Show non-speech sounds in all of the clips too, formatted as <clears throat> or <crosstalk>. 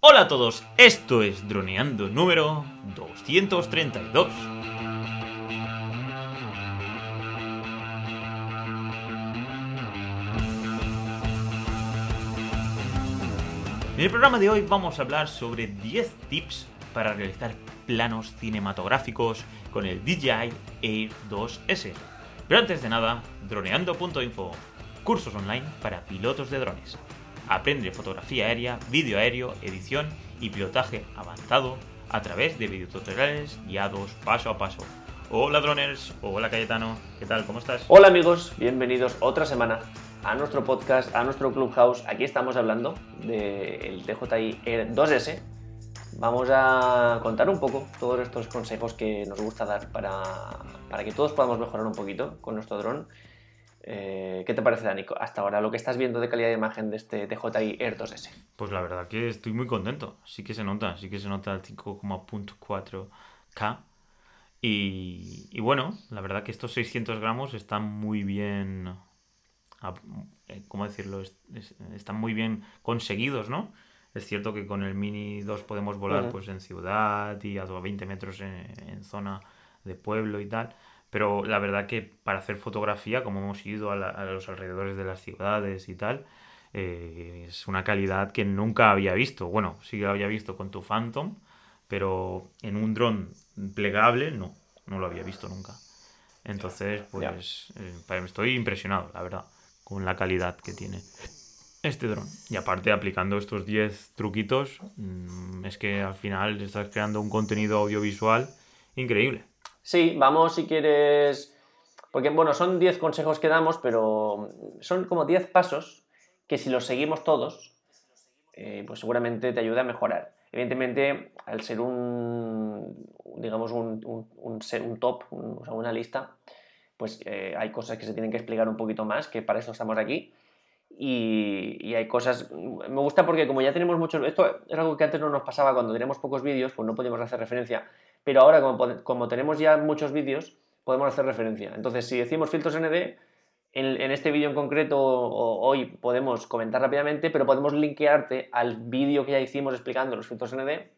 Hola a todos, esto es Droneando número 232. En el programa de hoy vamos a hablar sobre 10 tips para realizar planos cinematográficos con el DJI Air 2S. Pero antes de nada, droneando.info, cursos online para pilotos de drones. Aprende fotografía aérea, vídeo aéreo, edición y pilotaje avanzado a través de videotutoriales guiados paso a paso. Hola droners, hola Cayetano, ¿qué tal? ¿Cómo estás? Hola amigos, bienvenidos otra semana a nuestro podcast, a nuestro Clubhouse. Aquí estamos hablando del DJI Air 2S. Vamos a contar un poco todos estos consejos que nos gusta dar para, para que todos podamos mejorar un poquito con nuestro dron. Eh, ¿Qué te parece, Dani, hasta ahora lo que estás viendo de calidad de imagen de este DJI Air 2S? Pues la verdad que estoy muy contento. Sí que se nota, sí que se nota el 5,4K. Y, y bueno, la verdad que estos 600 gramos están muy bien eh, ¿cómo decirlo? están muy bien conseguidos, ¿no? Es cierto que con el Mini 2 podemos volar pues en ciudad y a 20 metros en, zona de pueblo y tal, pero la verdad que para hacer fotografía, como hemos ido a, los alrededores de las ciudades y tal, eh, es una calidad que nunca había visto. Bueno, sí que había visto con tu Phantom, pero en un dron plegable no, no lo había visto nunca. Entonces, pues eh, estoy impresionado, la verdad con la calidad que tiene este dron. Y aparte, aplicando estos 10 truquitos, mm, es que al final estás creando un contenido audiovisual increíble. Sí, vamos si quieres. Porque, bueno, son 10 consejos que damos, pero son como 10 pasos que si los seguimos todos, eh, pues seguramente te ayuda a mejorar. Evidentemente, al ser un, digamos, un, un, un top, o sea, una lista, pues eh, hay cosas que se tienen que explicar un poquito más, que para eso estamos aquí. Y, hay cosas, me gusta porque como ya tenemos muchos, esto es algo que antes no nos pasaba cuando teníamos pocos vídeos, pues no podíamos hacer referencia, pero ahora como, como tenemos ya muchos vídeos, podemos hacer referencia. Entonces, si decimos filtros ND, en, este vídeo en concreto hoy podemos comentar rápidamente, pero podemos linkearte al vídeo que ya hicimos explicando los filtros ND,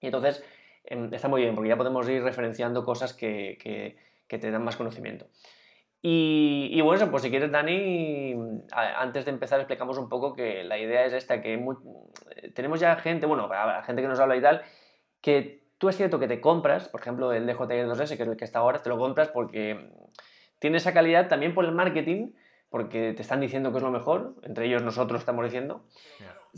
y entonces em, está muy bien, porque ya podemos ir referenciando cosas que que te dan más conocimiento. Y, bueno, pues si quieres, Dani, antes de empezar explicamos un poco que la idea es esta, que tenemos ya gente, bueno, gente que nos habla y tal, que tú es cierto que te compras, por ejemplo, el DJI 2S, que es el que está ahora, te lo compras porque tiene esa calidad también por el marketing, porque te están diciendo que es lo mejor, entre ellos nosotros estamos diciendo.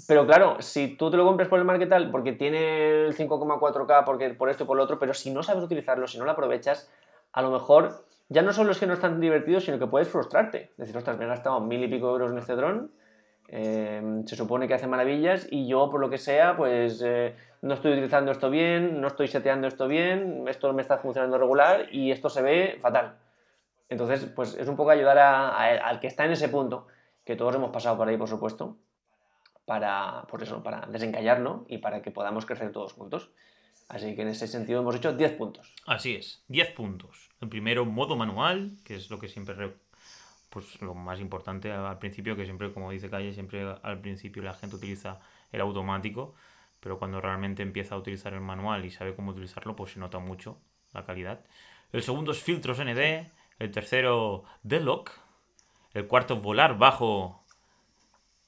Pero claro, si tú te lo compras por el marketing porque tiene el 5,4K, porque por esto y por lo otro, pero si no sabes utilizarlo, si no lo aprovechas, a lo mejor ya no solo es que no están divertidos, sino que puedes frustrarte. Decir, ostras, me he gastado mil y pico euros en este dron, em, se supone que hace maravillas y yo, por lo que sea, pues eh, no estoy utilizando esto bien, no estoy seteando esto bien, esto me está funcionando regular y esto se ve fatal. Entonces, pues es un poco ayudar al que está en ese punto, que todos hemos pasado por ahí, por supuesto, para, por eso, para desencallarlo y para que podamos crecer todos juntos. Así que en ese sentido hemos hecho 10 puntos. Así es, 10 puntos. El primero, modo manual, que es lo que siempre, pues lo más importante al principio, que siempre, como dice Calle, siempre al principio la gente utiliza el automático, pero cuando realmente empieza a utilizar el manual y sabe cómo utilizarlo, pues se nota mucho la calidad. El segundo es filtros ND, el tercero, D-Lock, el cuarto, volar bajo,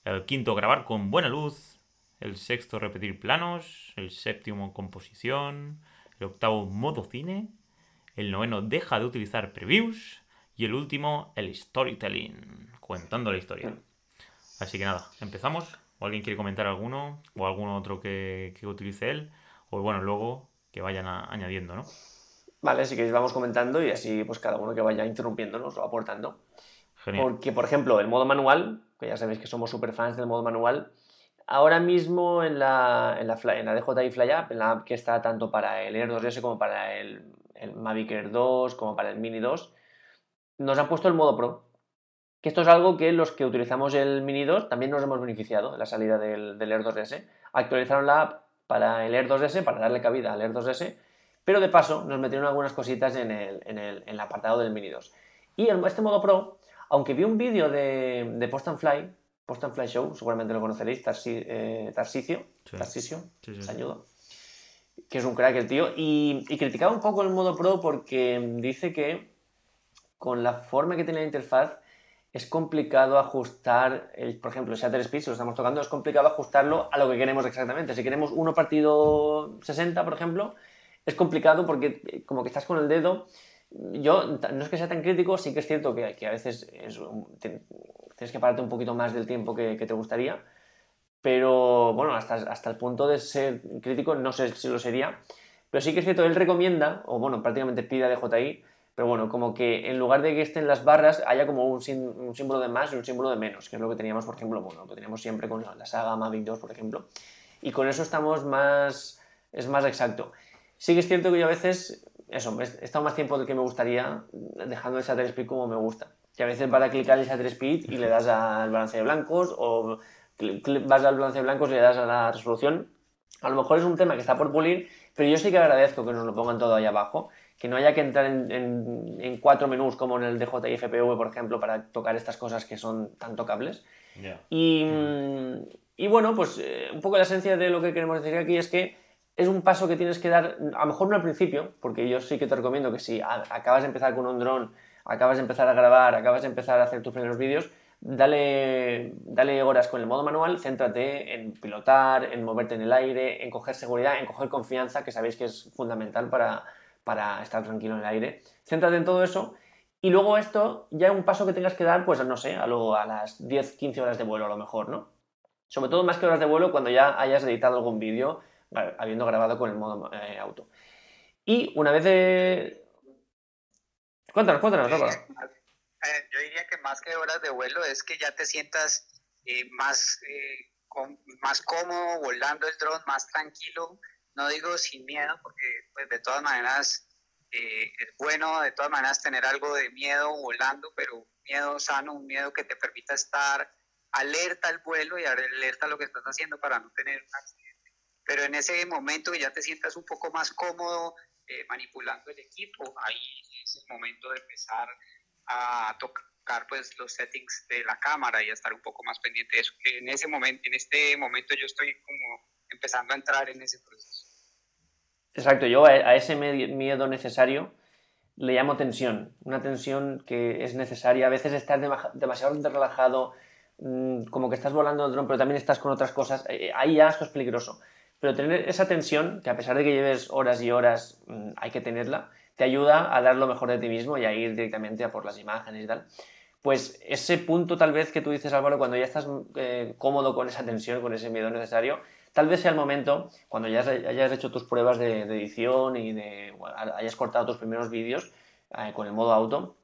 el quinto, grabar con buena luz, el sexto repetir planos, el séptimo composición, el octavo modo cine, el noveno deja de utilizar previews y el último el storytelling, contando la historia. Así que nada, empezamos. ¿O alguien quiere comentar alguno? ¿O algún otro que, utilice él? O bueno, luego que vayan añadiendo, ¿no? Vale, así que vamos comentando y así pues cada uno que vaya interrumpiéndonos o aportando. Genial. Porque, por ejemplo, el modo manual, que ya sabéis que somos super fans del modo manual, Ahora mismo en la, en la, en la DJI Fly App, en la app que está tanto para el Air 2S como para el, el Mavic Air 2, como para el Mini 2, nos han puesto el modo Pro. Que esto es algo que los que utilizamos el Mini 2 también nos hemos beneficiado de la salida del, del Air 2S. Actualizaron la app para el Air 2S, para darle cabida al Air 2S, pero de paso nos metieron algunas cositas en el, en el, en el apartado del Mini 2. Y este modo Pro, aunque vi un vídeo de, de Post and Fly, Post and Fly Show, seguramente lo conoceréis, Tarsi, eh, Tarsisio, Tarsisio, que es un crack el tío, y, y, criticaba un poco el modo Pro porque dice que con la forma que tiene la interfaz es complicado ajustar, el, por ejemplo, shutter speed, si lo estamos tocando, es complicado ajustarlo a lo que queremos exactamente. Si queremos uno partido 60, por ejemplo, es complicado porque eh, como que estás con el dedo yo no es que sea tan crítico, sí que es cierto que, a veces tienes que pararte un poquito más del tiempo que, te gustaría, pero bueno, hasta, hasta el punto de ser crítico no sé si lo sería, pero sí que es cierto, él recomienda, o bueno, prácticamente pide a DJI, pero bueno, como que en lugar de que estén las barras haya como un, símbolo de más y un símbolo de menos, que es lo que teníamos, por ejemplo, bueno, lo que teníamos siempre con la, saga Mavic 2, por ejemplo, y con eso estamos más, es más exacto. Sí que es cierto que yo a veces eso, he estado más tiempo del que me gustaría dejando el shutter speed como me gusta. Que a veces vas a clicar el shutter speed y le das al balance de blancos o vas al balance de blancos y le das a la resolución. A lo mejor es un tema que está por pulir, pero yo sí que agradezco que nos lo pongan todo ahí abajo, que no haya que entrar en, en, cuatro menús como en el DJI FPV, por ejemplo, para tocar estas cosas que son tan tocables. Y, y, bueno, pues eh, un poco la esencia de lo que queremos decir aquí es que es un paso que tienes que dar, a lo mejor no al principio, porque yo sí que te recomiendo que si acabas de empezar con un dron, acabas de empezar a grabar, acabas de empezar a hacer tus primeros vídeos, dale, dale horas con el modo manual, céntrate en pilotar, en moverte en el aire, en coger seguridad, en coger confianza, que sabéis que es fundamental para, para estar tranquilo en el aire. Céntrate en todo eso y luego esto ya es un paso que tengas que dar, pues no sé, a, lo, a las 10, 15 horas de vuelo a lo mejor, ¿no? Sobre todo más que horas de vuelo cuando ya hayas editado algún vídeo habiendo grabado con el modo eh, auto. Y una vez de... Cuéntanos, cuéntanos, eh, yo diría que más que horas de vuelo es que ya te sientas eh, más, más cómodo volando el dron, más tranquilo. No digo sin miedo, porque pues, de todas maneras es bueno de todas maneras tener algo de miedo volando, pero miedo sano, un miedo que te permita estar alerta al vuelo y alerta a lo que estás haciendo para no tener un accidente pero en ese momento que ya te sientas un poco más cómodo eh, manipulando el equipo, ahí es el momento de empezar a tocar pues los settings de la cámara y a estar un poco más pendiente de eso. En ese momento, en este momento yo estoy como empezando a entrar en ese proceso. Exacto, yo a ese miedo necesario le llamo tensión, una tensión que es necesaria. A veces estar demasiado relajado, mm, como que estás volando el dron, pero también estás con otras cosas, eh, ahí ya esto es peligroso. Pero tener esa tensión, que a pesar de que lleves horas y horas, mm, hay que tenerla, te ayuda a dar lo mejor de ti mismo y a ir directamente a por las imágenes y tal. Pues ese punto tal vez que tú dices, Álvaro, cuando ya estás eh, cómodo con esa tensión, con ese miedo necesario, tal vez sea el momento, cuando ya hayas hecho tus pruebas de, edición y hayas cortado tus primeros vídeos eh, con el modo auto,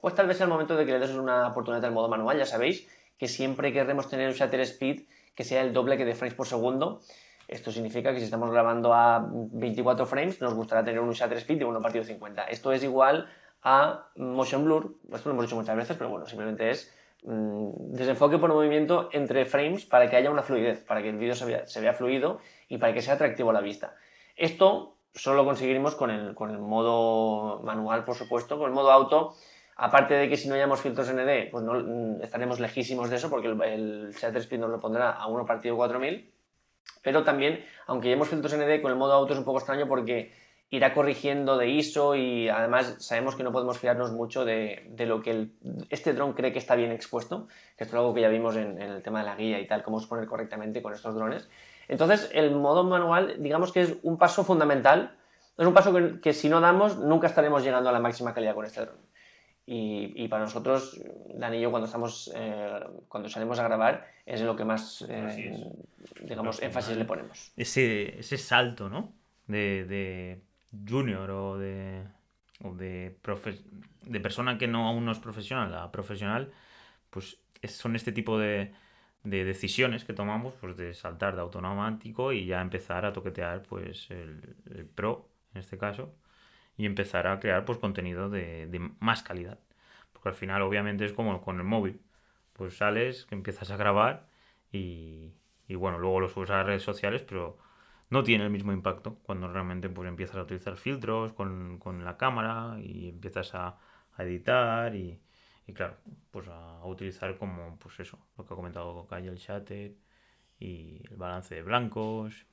pues tal vez sea el momento de que le des una oportunidad al modo manual. Ya sabéis que siempre queremos tener un shutter speed que sea el doble que de frames por segundo esto significa que si estamos grabando a 24 frames, nos gustará tener un shutter speed de 1 partido 50. Esto es igual a motion blur, esto lo hemos dicho muchas veces, pero bueno, simplemente es desenfoque por movimiento entre frames para que haya una fluidez, para que el vídeo se vea, se vea, fluido y para que sea atractivo a la vista. Esto solo lo conseguiremos con el, con el modo manual, por supuesto, con el modo auto. Aparte de que si no hayamos filtros ND, pues no, mm, estaremos lejísimos de eso porque el, el shutter speed nos lo pondrá a 1 partido 4000 pero también, aunque llevemos filtros ND, con el modo auto es un poco extraño porque irá corrigiendo de ISO y además sabemos que no podemos fiarnos mucho de, lo que este dron cree que está bien expuesto, que esto es algo que ya vimos en, el tema de la guía y tal, cómo exponer correctamente con estos drones. Entonces, el modo manual, digamos que es un paso fundamental, es un paso que si no damos, nunca estaremos llegando a la máxima calidad con este dron. Y, para nosotros, Dani y yo, cuando, estamos, eh, cuando salimos a grabar, es lo que más, eh, digamos, énfasis le ponemos. Ese, ese salto, ¿no? De, de junior o de, o de, de persona que no aún no es profesional a profesional, pues son este tipo de, de decisiones que tomamos, pues de saltar de automático y ya empezar a toquetear, pues, el, pro, en este caso, y empezar a crear pues contenido de, más calidad. Porque al final obviamente es como con el móvil. Pues sales, empiezas a grabar y, bueno, luego lo subes a las redes sociales, pero no tiene el mismo impacto cuando realmente pues empiezas a utilizar filtros con, la cámara y empiezas a, editar y, y claro, pues a, utilizar como, pues eso, lo que ha comentado Calle, el shatter y el balance de blancos.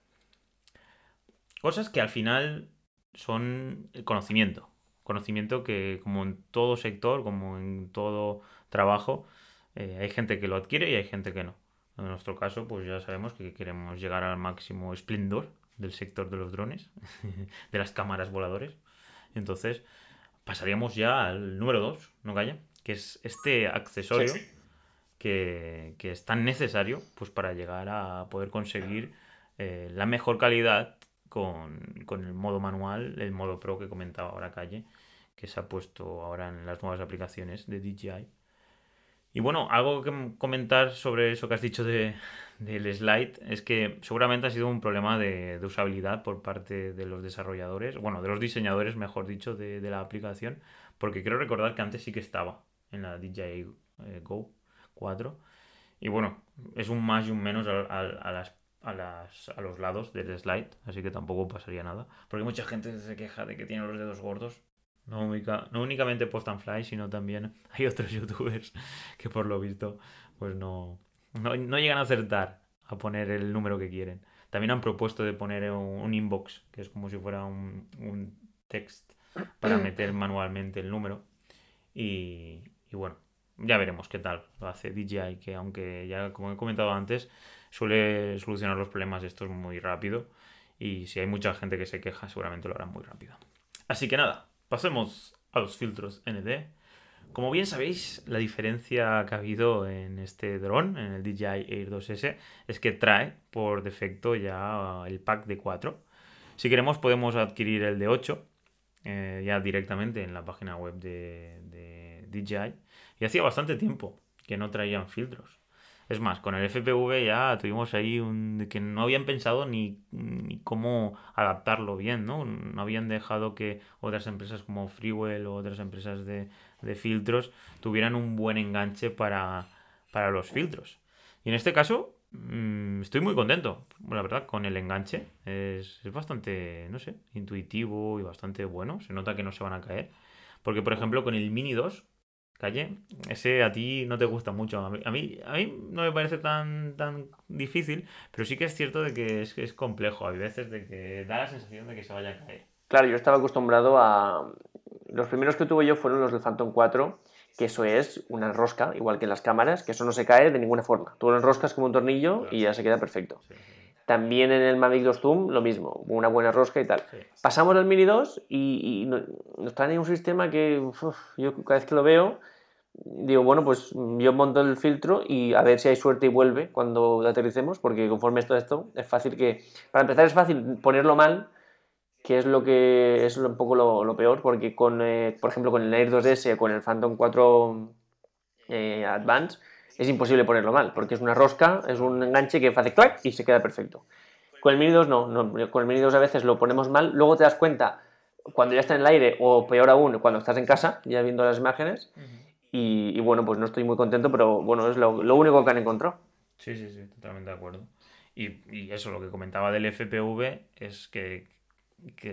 Cosas que al final son el conocimiento. Conocimiento que como en todo sector, como en todo trabajo, eh, hay gente que lo adquiere y hay gente que no. En nuestro caso, pues ya sabemos que queremos llegar al máximo esplendor del sector de los drones, <laughs> de las cámaras voladores. Entonces, pasaríamos ya al número 2, ¿no, Calla? Que es este accesorio Que, es tan necesario pues, para llegar a poder conseguir eh, la mejor calidad con, con, el modo manual, el modo pro que comentaba ahora Calle, que se ha puesto ahora en las nuevas aplicaciones de DJI. Y bueno, algo que comentar sobre eso que has dicho de, del slide es que seguramente ha sido un problema de, usabilidad por parte de los desarrolladores, bueno, de los diseñadores, mejor dicho, de, la aplicación, porque quiero recordar que antes sí que estaba en la DJI eh, Go 4. Y bueno, es un más y un menos a, a, las, a, las, a los lados del slide, así que tampoco pasaría nada. Porque mucha gente se queja de que tiene los dedos gordos no, no únicamente Post sino también <laughs> hay otros youtubers que por lo visto pues no, no, llegan a acertar a poner el número que quieren. También han propuesto de poner un, inbox, que es como si fuera un, un text para meter manualmente el número. Y, y, bueno, ya veremos qué tal lo hace DJI, que aunque ya como he comentado antes, suele solucionar los problemas estos muy rápido. Y si hay mucha gente que se queja, seguramente lo harán muy rápido. Así que nada, Pasemos a los filtros ND. Como bien sabéis, la diferencia que ha habido en este dron, en el DJI Air 2S, es que trae por defecto ya el pack de 4. Si queremos podemos adquirir el de 8 eh, ya directamente en la página web de, de DJI. Y hacía bastante tiempo que no traían filtros. Es más, con el FPV ya tuvimos ahí un que no habían pensado ni, cómo adaptarlo bien, ¿no? No habían dejado que otras empresas como Freewell o otras empresas de, filtros tuvieran un buen enganche para, los filtros. Y en este caso, mm, estoy muy contento, la verdad, con el enganche. Es, es bastante, no sé, intuitivo y bastante bueno. Se nota que no se van a caer. Porque, por ejemplo, con el Mini 2 calle, ese a ti no te gusta mucho. A mí, a mí, no me parece tan, tan difícil, pero sí que es cierto de que es, es complejo. Hay veces de que da la sensación de que se vaya a caer. Claro, yo estaba acostumbrado a... Los primeros que tuve yo fueron los del Phantom 4, que eso es una rosca, igual que en las cámaras, que eso no se cae de ninguna forma. Tú lo enroscas como un tornillo y ya se queda perfecto. También en el Mavic 2 Zoom, lo mismo, una buena rosca y tal. Pasamos al Mini 2 y, nos traen un sistema que yo cada vez que lo veo digo, bueno, pues yo monto el filtro y a ver si hay suerte y vuelve cuando aterricemos, porque conforme esto esto, es fácil que, para empezar es fácil ponerlo mal, que es lo que es un poco lo, peor, porque con, eh, por ejemplo, con el Air 2S o con el Phantom 4 eh, Advance, es imposible ponerlo mal, porque es una rosca, es un enganche que hace clac y se queda perfecto. Con el Mini 2 no, no, con el Mini 2 a veces lo ponemos mal, luego te das cuenta cuando ya está en el aire, o peor aún, cuando estás en casa, ya viendo las imágenes, y, bueno, pues no estoy muy contento, pero bueno, es lo, único que han encontrado. Sí, sí, sí, totalmente de acuerdo. Y, eso, lo que comentaba del FPV es que,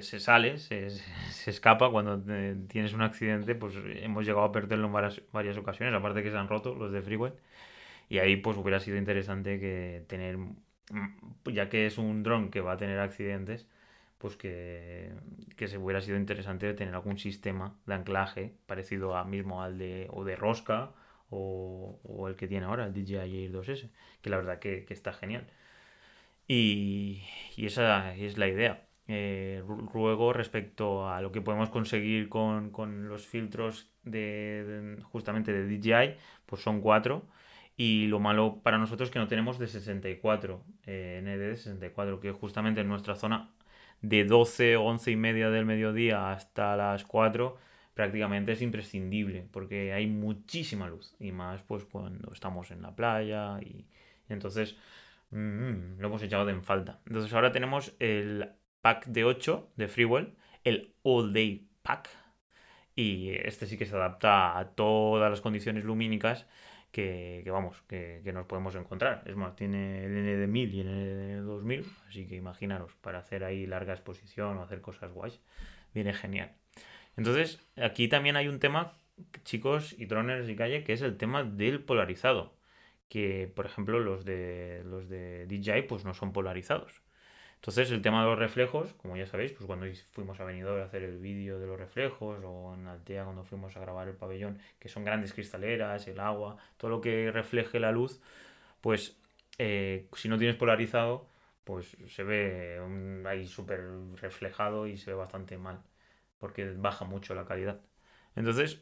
se sale, se, se, escapa cuando tienes un accidente, pues hemos llegado a perderlo en varias, varias ocasiones, aparte que se han roto los de Freewell. Y ahí pues hubiera sido interesante que tener, ya que es un dron que va a tener accidentes, pues que, se hubiera sido interesante tener algún sistema de anclaje parecido a mismo al de, o de rosca o, el que tiene ahora, el DJI Air 2S, que la verdad que, está genial. Y, esa es la idea. Eh, luego, respecto a lo que podemos conseguir con, los filtros de, justamente de DJI, pues son cuatro. Y lo malo para nosotros es que no tenemos de 64, eh, ND de 64, que justamente en nuestra zona de 12 o 11 y media del mediodía hasta las 4 prácticamente es imprescindible porque hay muchísima luz y más pues cuando estamos en la playa y, entonces mm, lo hemos echado de en falta. Entonces ahora tenemos el pack de 8 de Freewell, el All Day Pack y este sí que se adapta a todas las condiciones lumínicas que, vamos, que, nos podemos encontrar. Es más, tiene el N de 1000 y el N de 2000, así que imaginaros, para hacer ahí larga exposición o hacer cosas guays, viene genial. Entonces, aquí también hay un tema chicos y droners y calle, que es el tema del polarizado. Que, por ejemplo, los de los de DJI pues no son polarizados. Entonces, el tema de los reflejos, como ya sabéis, pues cuando fuimos a Benidorm a hacer el vídeo de los reflejos, o en Altea cuando fuimos a grabar el pabellón, que son grandes cristaleras, el agua, todo lo que refleje la luz, pues eh, si no tienes polarizado, pues se ve ahí súper reflejado y se ve bastante mal, porque baja mucho la calidad. Entonces,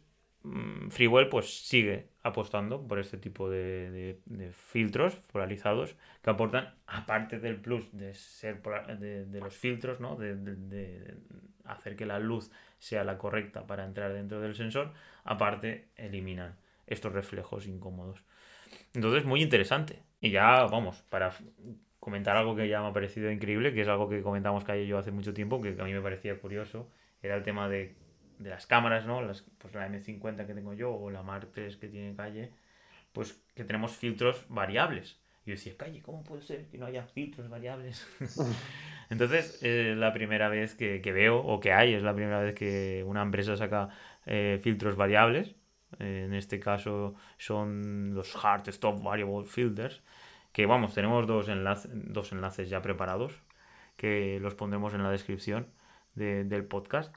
Freewell pues sigue apostando por este tipo de, filtros polarizados que aportan, aparte del plus de ser de, los filtros, ¿no? de, hacer que la luz sea la correcta para entrar dentro del sensor, aparte eliminan estos reflejos incómodos. Entonces, muy interesante. Y ya, vamos, para comentar algo que ya me ha parecido increíble, que es algo que comentamos que yo hace mucho tiempo, que a mí me parecía curioso, era el tema de de las cámaras, ¿no? Las, pues la M50 que tengo yo o la Mark III que tiene calle, pues que tenemos filtros variables. Y yo decía, calle, ¿cómo puede ser que no haya filtros variables? <laughs> Entonces, es la primera vez que, veo, o que hay, es la primera vez que una empresa saca eh, filtros variables. en este caso son los Hard Stop Variable Filters, que vamos, tenemos dos, enlaces, dos enlaces ya preparados, que los pondremos en la descripción del podcast.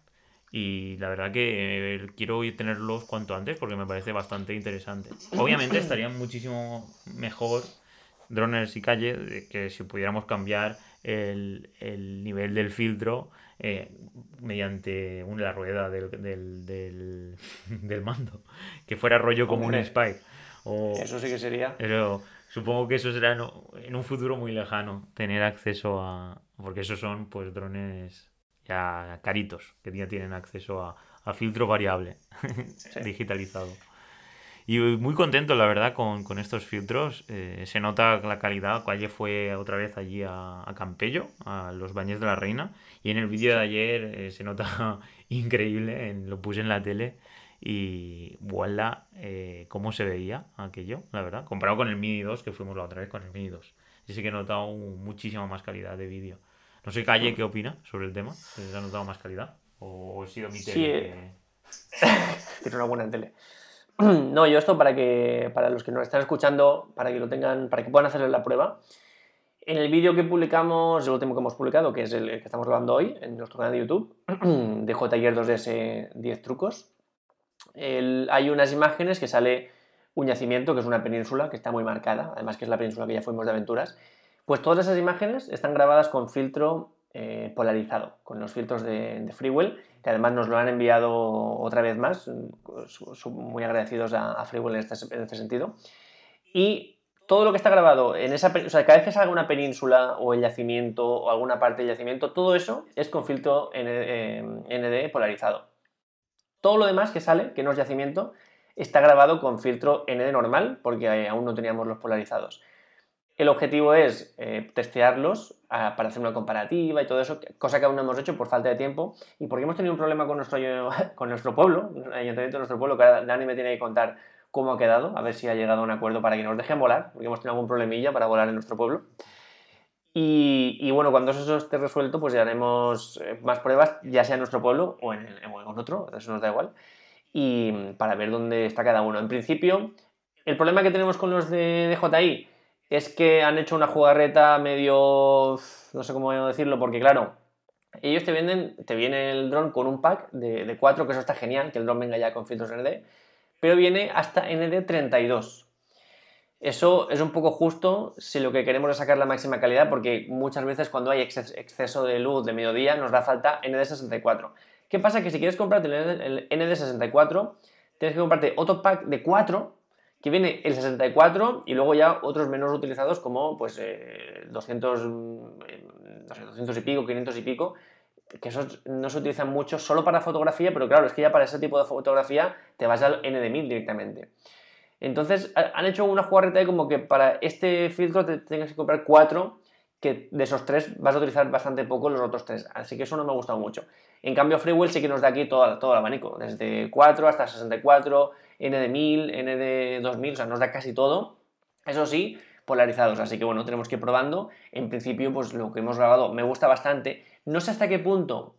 Y la verdad que eh, quiero tenerlos cuanto antes porque me parece bastante interesante. Obviamente estaría muchísimo mejor droners y calle que si pudiéramos cambiar el, nivel del filtro eh, mediante una, la rueda del, <laughs> del, mando. Que fuera rollo como un Spike. eso sí que sería. Pero supongo que eso será en un futuro muy lejano, tener acceso a... Porque esos son pues drones ya caritos, que ya tienen acceso a, filtro variable <laughs> digitalizado. Y muy contento, la verdad, con, estos filtros. Eh, se nota la calidad. Calle fue otra vez allí a, Campello, a los baños de la reina. Y en el vídeo de ayer eh, se nota <laughs> increíble. En, lo puse en la tele. Y voilà, eh, cómo se veía aquello, la verdad. Comparado con el Mini 2, que fuimos la otra vez con el Mini 2. Y sí que he notado muchísima más calidad de vídeo. No sé, Calle, ¿qué opina sobre el tema? ¿Se ha notado más calidad? ¿O ha sido mi tele? Sí. <laughs> Tiene una buena tele. <clears throat> No, yo esto para que para los que nos están escuchando, para que lo tengan, para que puedan hacer la prueba. En el vídeo que publicamos, el último que hemos publicado, que es el que estamos grabando hoy en nuestro canal de YouTube, <clears throat> de JTaller 2DS 10 trucos, hay unas imágenes que sale un yacimiento, que es una península que está muy marcada, además que es la península que ya fuimos de aventuras, pues todas esas imágenes están grabadas con filtro eh, polarizado, con los filtros de, Freewell, que además nos lo han enviado otra vez más, pues, muy agradecidos a, Freewell en este, en este, sentido. Y todo lo que está grabado en esa, o sea, cada vez que salga una península o el yacimiento o alguna parte del yacimiento, todo eso es con filtro ND eh, polarizado. Todo lo demás que sale, que no es yacimiento, está grabado con filtro ND normal, porque eh, aún no teníamos los polarizados. El objetivo es eh, testearlos para hacer una comparativa y todo eso, cosa que aún no hemos hecho por falta de tiempo y porque hemos tenido un problema con nuestro, <laughs> con nuestro pueblo, el ayuntamiento de nuestro pueblo, que Dani me tiene que contar cómo ha quedado, a ver si ha llegado a un acuerdo para que nos dejen volar, porque hemos tenido algún problemilla para volar en nuestro pueblo. Y, bueno, cuando eso esté resuelto, pues ya haremos eh, más pruebas, ya sea en nuestro pueblo o en, en otro, eso nos da igual, y para ver dónde está cada uno. En principio, el problema que tenemos con los de DJI es que han hecho una jugarreta medio, no sé cómo decirlo, porque claro, ellos te venden, te viene el dron con un pack de, de 4, que eso está genial, que el dron venga ya con filtros ND, pero viene hasta ND32. Eso es un poco justo si lo que queremos es sacar la máxima calidad, porque muchas veces cuando hay exceso de luz de mediodía nos da falta ND64. ¿Qué pasa? Que si quieres comprarte el ND64, tienes que comprarte otro pack de 4 que viene el 64 y luego ya otros menos utilizados como pues 200, eh, 200 y pico, 500 y pico, que esos no se utilizan mucho solo para fotografía, pero claro, es que ya para ese tipo de fotografía te vas al N de 1000 directamente. Entonces han hecho una jugarreta de como que para este filtro te tengas que comprar cuatro, que de esos tres vas a utilizar bastante poco los otros tres. Así que eso no me ha gustado mucho. En cambio, Freewell sí que nos da aquí todo, todo el abanico, desde 4 hasta 64, N de 1000, N de 2000, o sea, nos da casi todo. Eso sí, polarizados, así que bueno, tenemos que ir probando. En principio, pues lo que hemos grabado me gusta bastante. No sé hasta qué punto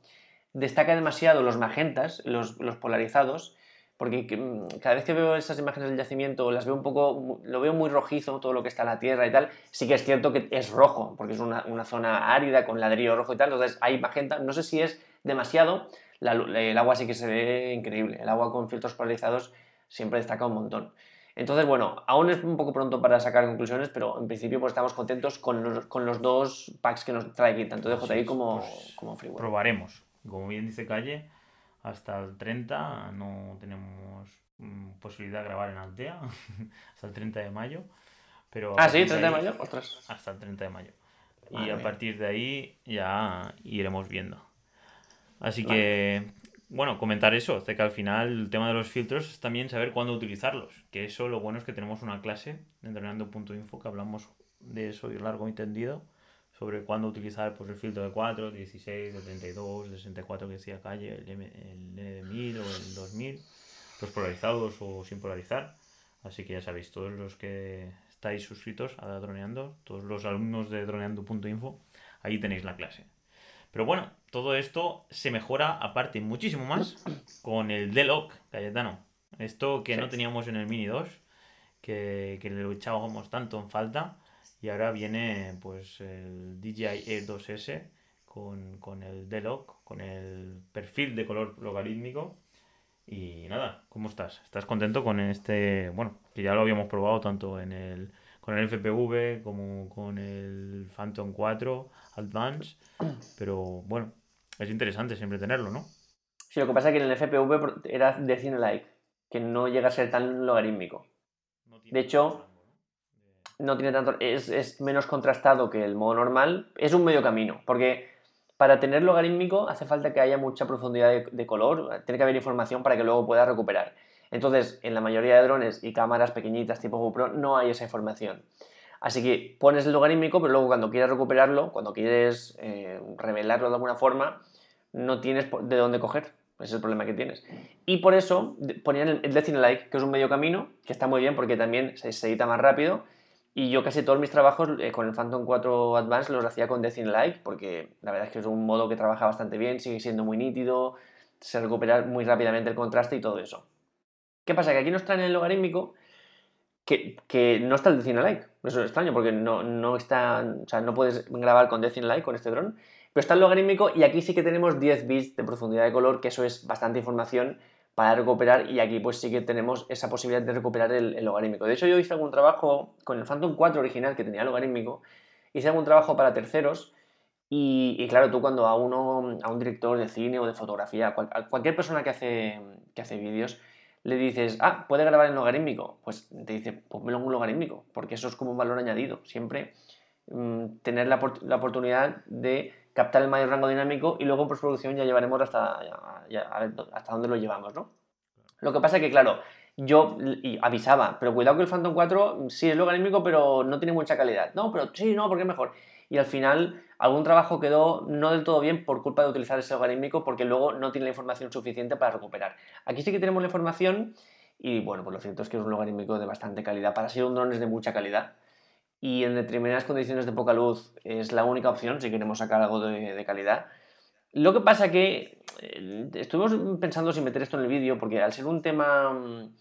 destaca demasiado los magentas, los, polarizados, porque mm, cada vez que veo esas imágenes del yacimiento las veo un poco, lo veo muy rojizo, todo lo que está en la tierra y tal, sí que es cierto que es rojo, porque es una, zona árida con ladrillo rojo y tal, entonces hay magenta, no sé si es demasiado, el agua sí que se ve increíble, el agua con filtros polarizados siempre destaca un montón. Entonces, bueno, aún es un poco pronto para sacar conclusiones, pero en principio pues estamos contentos con los, con los dos packs que nos trae aquí, tanto de JI como, pues, como Freeware. Probaremos. Como bien dice Calle, hasta el 30 no tenemos mm, posibilidad de grabar en Altea, <laughs> hasta el 30 de mayo. Pero ah, sí, 30 de, mayo, ostras. Hasta el 30 de mayo. y a partir de ahí ya iremos viendo. Así que bueno, comentar eso, de que al final el tema de los filtros es también saber cuándo utilizarlos. Que eso lo bueno es que tenemos una clase entrenando.info que hablamos de eso y largo y tendido sobre cuándo utilizar pues, el filtro de 4, 16, de 32, de 64 que decía Calle, el, M, el N de 1000 o el 2000, los polarizados o sin polarizar. Así que ya sabéis, todos los que estáis suscritos a Droneando, todos los alumnos de droneando.info, ahí tenéis la clase. Pero bueno, todo esto se mejora aparte muchísimo más con el D-Lock, Cayetano. Esto que no teníamos en el Mini 2, que, que le echábamos tanto en falta. Y ahora viene pues el DJI Air 2S con, con el D-Lock, con el perfil de color logarítmico. Y nada, ¿cómo estás? ¿Estás contento con este? Bueno, que ya lo habíamos probado tanto en el con el FPV como con el Phantom 4 Advance, <clears throat> pero bueno, es interesante siempre tenerlo, ¿no? Sí, lo que pasa es que en el FPV era de cine like, que no llega a ser tan logarítmico. de hecho, no tiene tanto, es, menos contrastado que el modo normal. Es un medio camino, porque para tener logarítmico hace falta que haya mucha profundidad de, de color, tiene que haber información para que luego pueda recuperar. Entonces, en la mayoría de drones y cámaras pequeñitas tipo GoPro no hay esa información. Así que pones el logarítmico, pero luego cuando quieres recuperarlo, cuando quieres eh, revelarlo de alguna forma, no tienes de dónde coger. Ese es el problema que tienes. Y por eso ponían el Decine Like, que es un medio camino, que está muy bien porque también se, edita más rápido. Y yo casi todos mis trabajos eh, con el Phantom 4 Advance los hacía con Decine Like, porque la verdad es que es un modo que trabaja bastante bien, sigue siendo muy nítido, se recupera muy rápidamente el contraste y todo eso. ¿Qué pasa? Que aquí nos traen el logarítmico que, que no está el Decine Like. Eso es extraño porque no, no está, o sea, no puedes grabar con Decine Like con este dron. Pero está el logarítmico y aquí sí que tenemos 10 bits de profundidad de color, que eso es bastante información para recuperar y aquí pues sí que tenemos esa posibilidad de recuperar el, logarítmico. De hecho yo hice algún trabajo con el Phantom 4 original que tenía logarítmico, hice algún trabajo para terceros y, y, claro, tú cuando a uno, a un director de cine o de fotografía, a cualquier persona que hace, que hace vídeos, le dices, ah, ¿puede grabar en logarítmico? Pues te dice, ponmelo en un logarítmico, porque eso es como un valor añadido. Siempre mm, tener la, oportunidad de captar el mayor rango dinámico y luego en postproducción ya llevaremos hasta, hasta dónde lo llevamos, ¿no? Lo que pasa es que, claro, yo avisaba, pero cuidado que el Phantom 4 sí es logarítmico, pero no tiene mucha calidad. No, pero sí, no, porque es mejor y al final algún trabajo quedó no del todo bien por culpa de utilizar ese logarítmico porque luego no tiene la información suficiente para recuperar. Aquí sí que tenemos la información y bueno, pues lo cierto es que es un logarítmico de bastante calidad. Para ser un dron es de mucha calidad y en determinadas condiciones de poca luz es la única opción si queremos sacar algo de, calidad. Lo que pasa que eh, estuvimos pensando si meter esto en el vídeo porque al ser un tema mm,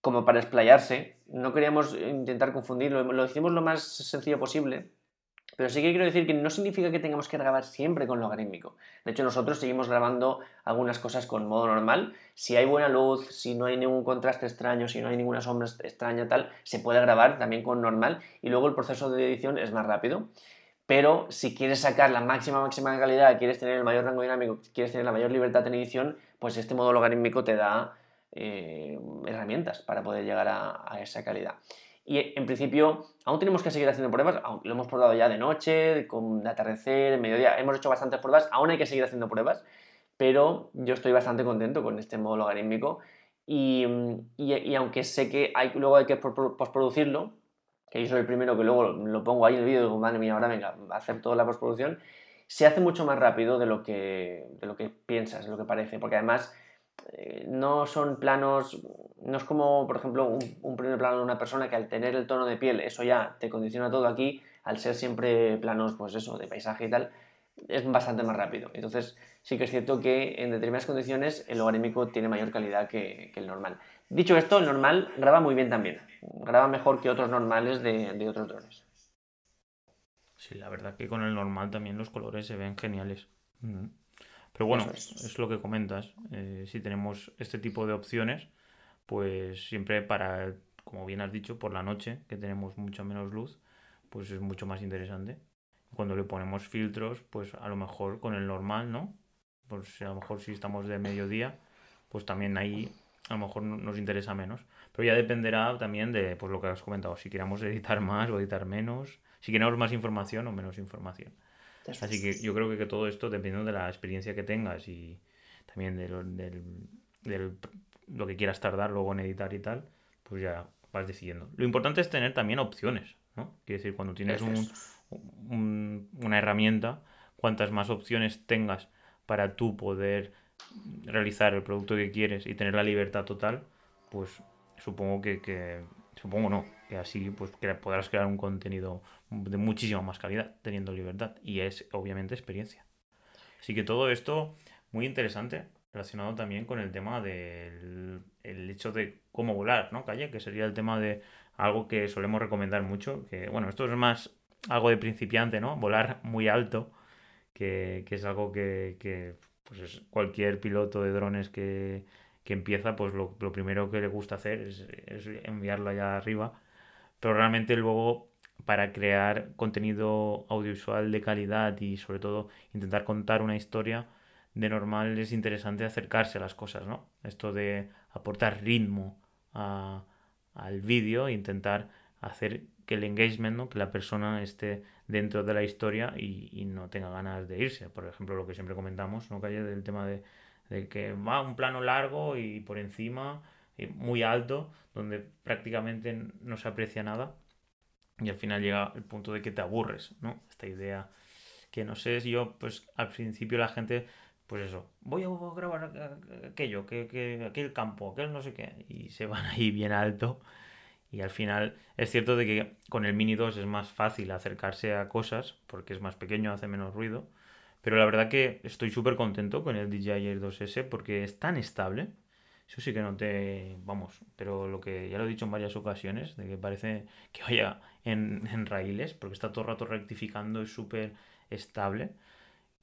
como para explayarse, no queríamos intentar confundirlo, lo hicimos lo más sencillo posible pero sí que quiero decir que no significa que tengamos que grabar siempre con logarítmico. De hecho, nosotros seguimos grabando algunas cosas con modo normal. Si hay buena luz, si no hay ningún contraste extraño, si no hay ninguna sombra extraña, tal, se puede grabar también con normal y luego el proceso de edición es más rápido. Pero si quieres sacar la máxima, máxima calidad, quieres tener el mayor rango dinámico, quieres tener la mayor libertad en edición, pues este modo logarítmico te da eh, herramientas para poder llegar a esa calidad. Y en principio aún tenemos que seguir haciendo pruebas, lo hemos probado ya de noche, con de atardecer, de mediodía, hemos hecho bastantes pruebas, aún hay que seguir haciendo pruebas, pero yo estoy bastante contento con este modo logarítmico. Y, y, aunque sé que hay, luego hay que postproducirlo, que yo soy el primero que luego lo pongo ahí en el vídeo y digo, madre mía, ahora venga, hacer toda la postproducción, se hace mucho más rápido de lo que, de lo que piensas, de lo que parece, porque además eh, no son planos, no es como, por ejemplo, un, primer plano de una persona que al tener el tono de piel, eso ya te condiciona todo aquí, al ser siempre planos, pues eso, de paisaje y tal, es bastante más rápido. Entonces, sí que es cierto que en determinadas condiciones el logarítmico tiene mayor calidad que, el normal. Dicho esto, el normal graba muy bien también. Graba mejor que otros normales de, otros drones. Sí, la verdad que con el normal también los colores se ven geniales. Pero bueno, es. lo que comentas. Eh, si tenemos este tipo de opciones, pues siempre para, como bien has dicho, por la noche, que tenemos mucha menos luz, pues es mucho más interesante. Cuando le ponemos filtros, pues a lo mejor con el normal, ¿no? Pues a lo mejor si estamos de mediodía, pues también ahí a lo mejor nos interesa menos. Pero ya dependerá también de pues, lo que has comentado, si queramos editar más o editar menos, si queremos más información o menos información. Así que yo creo que, todo esto, dependiendo de la experiencia que tengas y también de lo, lo que quieras tardar luego en editar y tal, pues ya vas decidiendo. Lo importante es tener también opciones, ¿no? Quiere decir, cuando tienes un, una herramienta, cuantas más opciones tengas para tú poder realizar el producto que quieres y tener la libertad total, pues supongo que, que supongo no, que así pues podrás crear un contenido de muchísima más calidad teniendo libertad y es obviamente experiencia. Así que todo esto muy interesante relacionado también con el tema del el hecho de cómo volar, ¿no? Calle, que sería el tema de algo que solemos recomendar mucho, que bueno, esto es más algo de principiante, ¿no? Volar muy alto, que, es algo que, que pues es cualquier piloto de drones que, que empieza, pues lo, primero que le gusta hacer es, es enviarlo allá arriba, pero realmente luego para crear contenido audiovisual de calidad y sobre todo intentar contar una historia, de normal es interesante acercarse a las cosas, ¿no? Esto de aportar ritmo al vídeo e intentar hacer que el engagement, ¿no? que la persona esté dentro de la historia y, no tenga ganas de irse. Por ejemplo, lo que siempre comentamos, ¿no? Calle, del tema de, que va un plano largo y por encima, muy alto, donde prácticamente no se aprecia nada y al final llega el punto de que te aburres, ¿no? Esta idea que no sé si yo, pues al principio la gente pues eso, voy a grabar aquello, que, que, aquel campo, aquel no sé qué, y se van ahí bien alto. Y al final es cierto de que con el Mini 2 es más fácil acercarse a cosas, porque es más pequeño, hace menos ruido. Pero la verdad que estoy súper contento con el DJI Air 2S porque es tan estable. Eso sí que no te... Vamos, pero lo que ya lo he dicho en varias ocasiones, de que parece que vaya en, en raíles, porque está todo el rato rectificando, es súper estable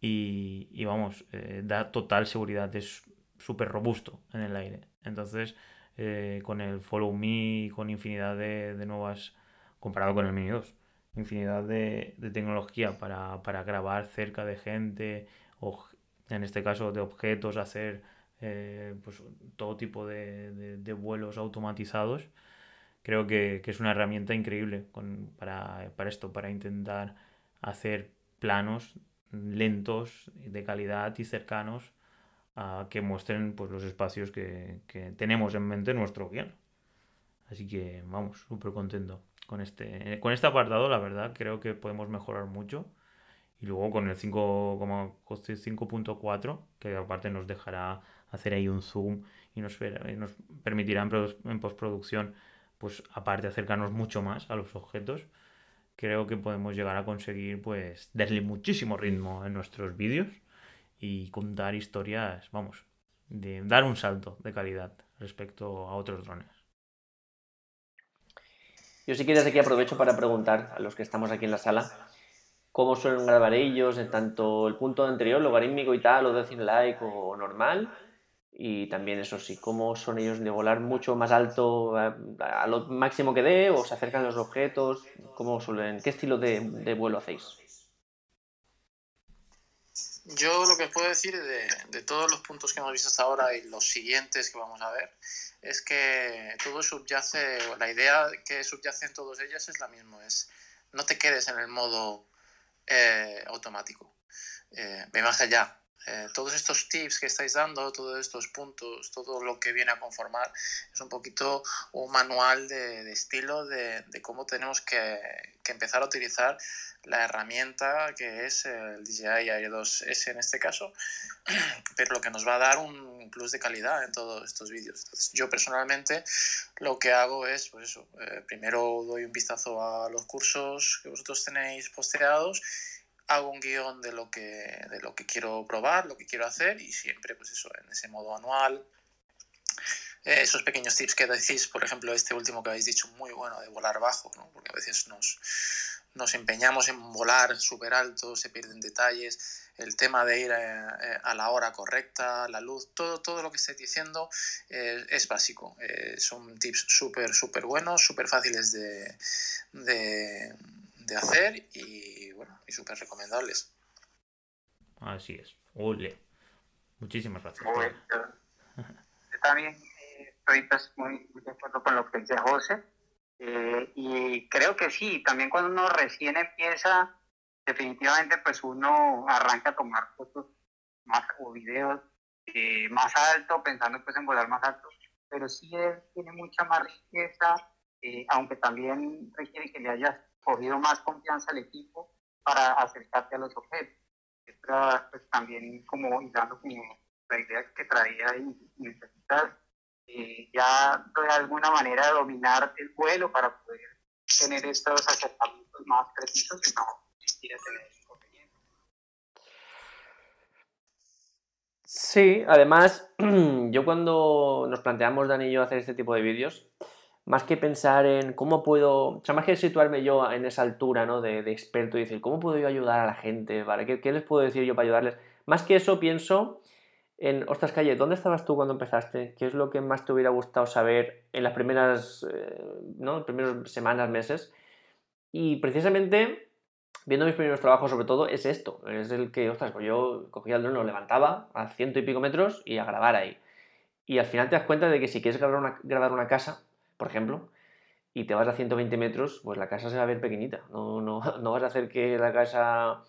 y, vamos, eh, da total seguridad, es súper robusto en el aire. Entonces, eh, con el Follow Me, con infinidad de, nuevas, comparado con el Mini 2, infinidad de, tecnología para, grabar cerca de gente, o en este caso de objetos, hacer eh, pues, todo tipo de, vuelos automatizados. Creo que, es una herramienta increíble para, para esto, para intentar hacer planos lentos, de calidad y cercanos a que muestren pues, los espacios que, tenemos en mente en nuestro guion. Así que vamos, súper contento con este, con este apartado, la verdad, creo que podemos mejorar mucho. Y luego con el 5.4, que aparte nos dejará hacer ahí un zoom y nos, permitirá en, postproducción, pues aparte acercarnos mucho más a los objetos creo que podemos llegar a conseguir pues darle muchísimo ritmo en nuestros vídeos y contar historias, vamos, de dar un salto de calidad respecto a otros drones. Yo si quieres aquí aprovecho para preguntar a los que estamos aquí en la sala cómo suelen grabar ellos en tanto el punto anterior, logarítmico y tal, o de like o normal, y también eso sí, cómo son ellos de volar mucho más alto a, lo máximo que dé o se acercan los objetos, cómo suelen, qué estilo de, vuelo hacéis. Yo lo que os puedo decir de, de, todos los puntos que hemos visto hasta ahora y los siguientes que vamos a ver es que todo subyace, la idea que subyace en todos ellos es la misma, es no te quedes en el modo eh, automático, eh, ve más allá, eh, todos estos tips que estáis dando, todos estos puntos, todo lo que viene a conformar, es un poquito un manual de, estilo de, cómo tenemos que, empezar a utilizar la herramienta que es el DJI Air 2S en este caso, <clears throat> pero lo que nos va a dar un plus de calidad en todos estos vídeos. yo personalmente lo que hago es, pues eso, eh, primero doy un vistazo a los cursos que vosotros tenéis posteados hago un guion de lo que, de lo que quiero probar, lo que quiero hacer y siempre, pues eso, en ese modo anual. Eh, esos pequeños tips que decís, por ejemplo, este último que habéis dicho, muy bueno, de volar bajo, ¿no? porque a veces nos, nos empeñamos en volar súper alto, se pierden detalles, el tema de ir a, eh, a, la hora correcta, la luz, todo, todo lo que estáis diciendo eh, es básico. Eh, son tips súper, súper buenos, súper fáciles de, de, de, hacer y, bueno, y súper recomendables. Así es. Ole. Muchísimas gracias. Bueno, yo también estoy pues, muy, muy de acuerdo con lo que dice José. Eh, y creo que sí, también cuando uno recién empieza, definitivamente pues uno arranca a tomar fotos más o videos eh, más alto, pensando pues en volar más alto, pero sí él tiene mucha más riqueza, eh, aunque también requiere que le hayas cogido más confianza al equipo para acercarte a los objetos. Esto, pues también como dando como la idea que traía y necesitas eh, ya de alguna manera dominar el vuelo para poder tener estos acercamientos más precisos y no existir tener inconvenientes. Sí, además, <clears throat> yo cuando nos planteamos, Dani y yo, hacer este tipo de vídeos, más que pensar en cómo puedo, o sea, más que situarme yo en esa altura ¿no? de, de experto y decir, ¿cómo puedo yo ayudar a la gente? ¿vale? ¿Qué, ¿Qué les puedo decir yo para ayudarles? Más que eso, pienso en Ostras Calle, ¿dónde estabas tú cuando empezaste? ¿Qué es lo que más te hubiera gustado saber en las primeras, eh, ¿no? primeras semanas, meses? Y precisamente, viendo mis primeros trabajos sobre todo, es esto. Es el que, ostras, pues yo cogía el dron, lo levantaba a ciento y pico metros y a grabar ahí. Y al final te das cuenta de que si quieres grabar una, grabar una casa, por ejemplo, y te vas a 120 metros, pues la casa se va a ver pequeñita. No, no, <laughs> no vas a hacer que la casa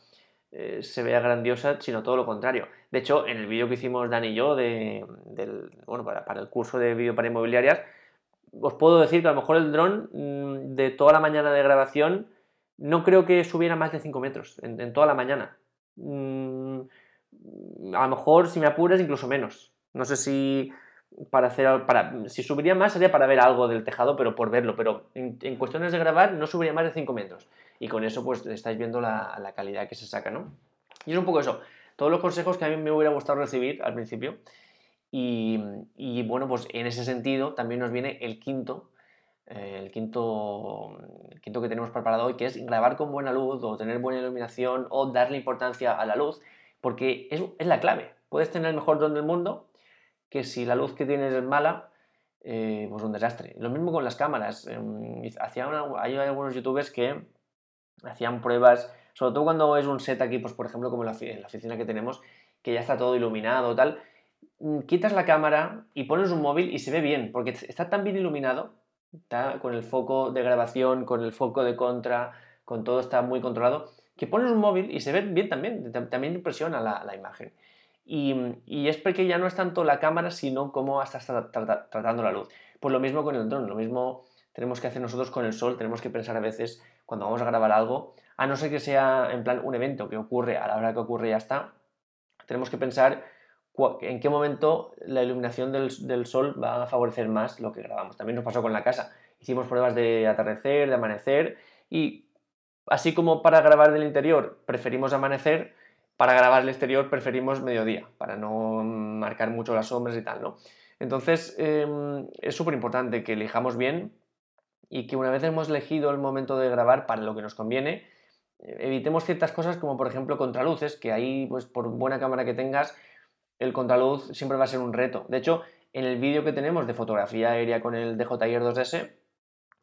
eh, se vea grandiosa, sino todo lo contrario. De hecho, en el vídeo que hicimos Dan y yo de, del, bueno, para, el curso de vídeo para inmobiliarias, os puedo decir que a lo mejor el dron mmm, de toda la mañana de grabación no creo que subiera más de 5 metros en, en, toda la mañana. Mm, a lo mejor, si me apuras, incluso menos. No sé si para hacer para si subiría más sería para ver algo del tejado pero por verlo pero en, cuestiones de grabar no subiría más de 5 metros. Y con eso pues estáis viendo la, la, calidad que se saca no y es un poco eso todos los consejos que a mí me hubiera gustado recibir al principio. Y, bueno pues en ese sentido también nos viene el quinto eh, el quinto quinto que tenemos preparado hoy que es grabar con buena luz o tener buena iluminación o darle importancia a la luz porque es, es la clave. Puedes tener el mejor dron del mundo que si la luz que tienes es mala, eh, pues un desastre. Lo mismo con las cámaras. Una, hay algunos youtubers que hacían pruebas, sobre todo cuando es un set aquí, pues por ejemplo como en la, oficina que tenemos, que ya está todo iluminado tal, mm, quitas la cámara y pones un móvil y se ve bien, porque está tan bien iluminado, con el foco de grabación, con el foco de contra, con todo está muy controlado, que pones un móvil y se ve bien también, también impresiona la imagen. Y, y, es porque ya no es tanto la cámara, sino cómo estás tra tra tratando la luz. Pues lo mismo con el dron, lo mismo tenemos que hacer nosotros con el sol, tenemos que pensar a veces cuando vamos a grabar algo, a no ser que sea en plan un evento que ocurre a la hora que ocurre y ya está, tenemos que pensar en qué momento la iluminación del, del, sol va a favorecer más lo que grabamos. También nos pasó con la casa. Hicimos pruebas de atardecer, de amanecer y así como para grabar del interior preferimos amanecer, para grabar el exterior preferimos mediodía, para no marcar mucho las sombras y tal, ¿no? Entonces eh, es súper importante que elijamos bien y que una vez hemos elegido el momento de grabar para lo que nos conviene, evitemos ciertas cosas como por ejemplo contraluces, que ahí pues por buena cámara que tengas, el contraluz siempre va a ser un reto. De hecho, en el vídeo que tenemos de fotografía aérea con el DJI 2S,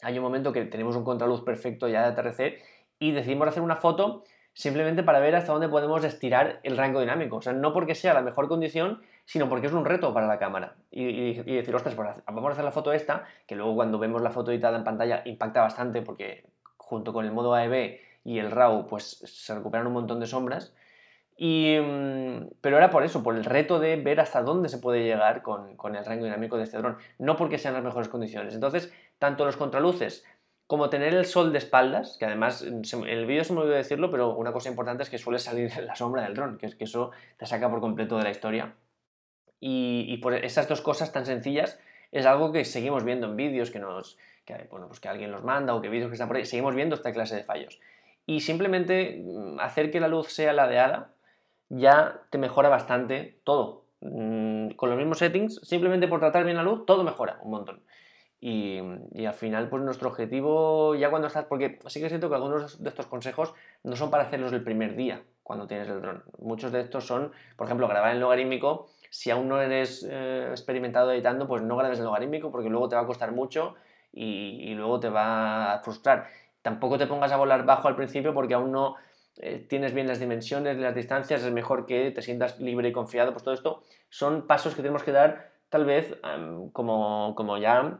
hay un momento que tenemos un contraluz perfecto ya de atardecer y decidimos hacer una foto simplemente para ver hasta dónde podemos estirar el rango dinámico. O sea, no porque sea la mejor condición, sino porque es un reto para la cámara. Y, decir, ostras, pues vamos a hacer la foto esta, que luego cuando vemos la foto editada en pantalla impacta bastante porque junto con el modo AEB y el RAW, pues se recuperan un montón de sombras. Y, mm, pero era por eso, por el reto de ver hasta dónde se puede llegar con, con el rango dinámico de este dron, no porque sean las mejores condiciones. Entonces, tanto los contraluces como tener el sol de espaldas, que además en el vídeo se me olvidó decirlo, pero una cosa importante es que suele salir <laughs> la sombra del dron, que es que eso te saca por completo de la historia. Y, y por esas dos cosas tan sencillas es algo que seguimos viendo en vídeos que nos que, bueno, pues que alguien los manda o que vídeos que están por ahí, seguimos viendo esta clase de fallos. y simplemente mm, hacer que la luz sea ladeada ya te mejora bastante todo. Mm, con los mismos settings, simplemente por tratar bien la luz, todo mejora un montón. Y, al final, pues nuestro objetivo, ya cuando estás, porque sí que siento que algunos de estos consejos no son para hacerlos el primer día cuando tienes el dron. Muchos de estos son, por ejemplo, grabar en logarítmico. Si aún no eres eh, experimentado editando, pues no grabes en logarítmico porque luego te va a costar mucho y, luego te va a frustrar. Tampoco te pongas a volar bajo al principio porque aún no eh, tienes bien las dimensiones, las distancias, es mejor que te sientas libre y confiado. Pues todo esto son pasos que tenemos que dar tal vez como, como ya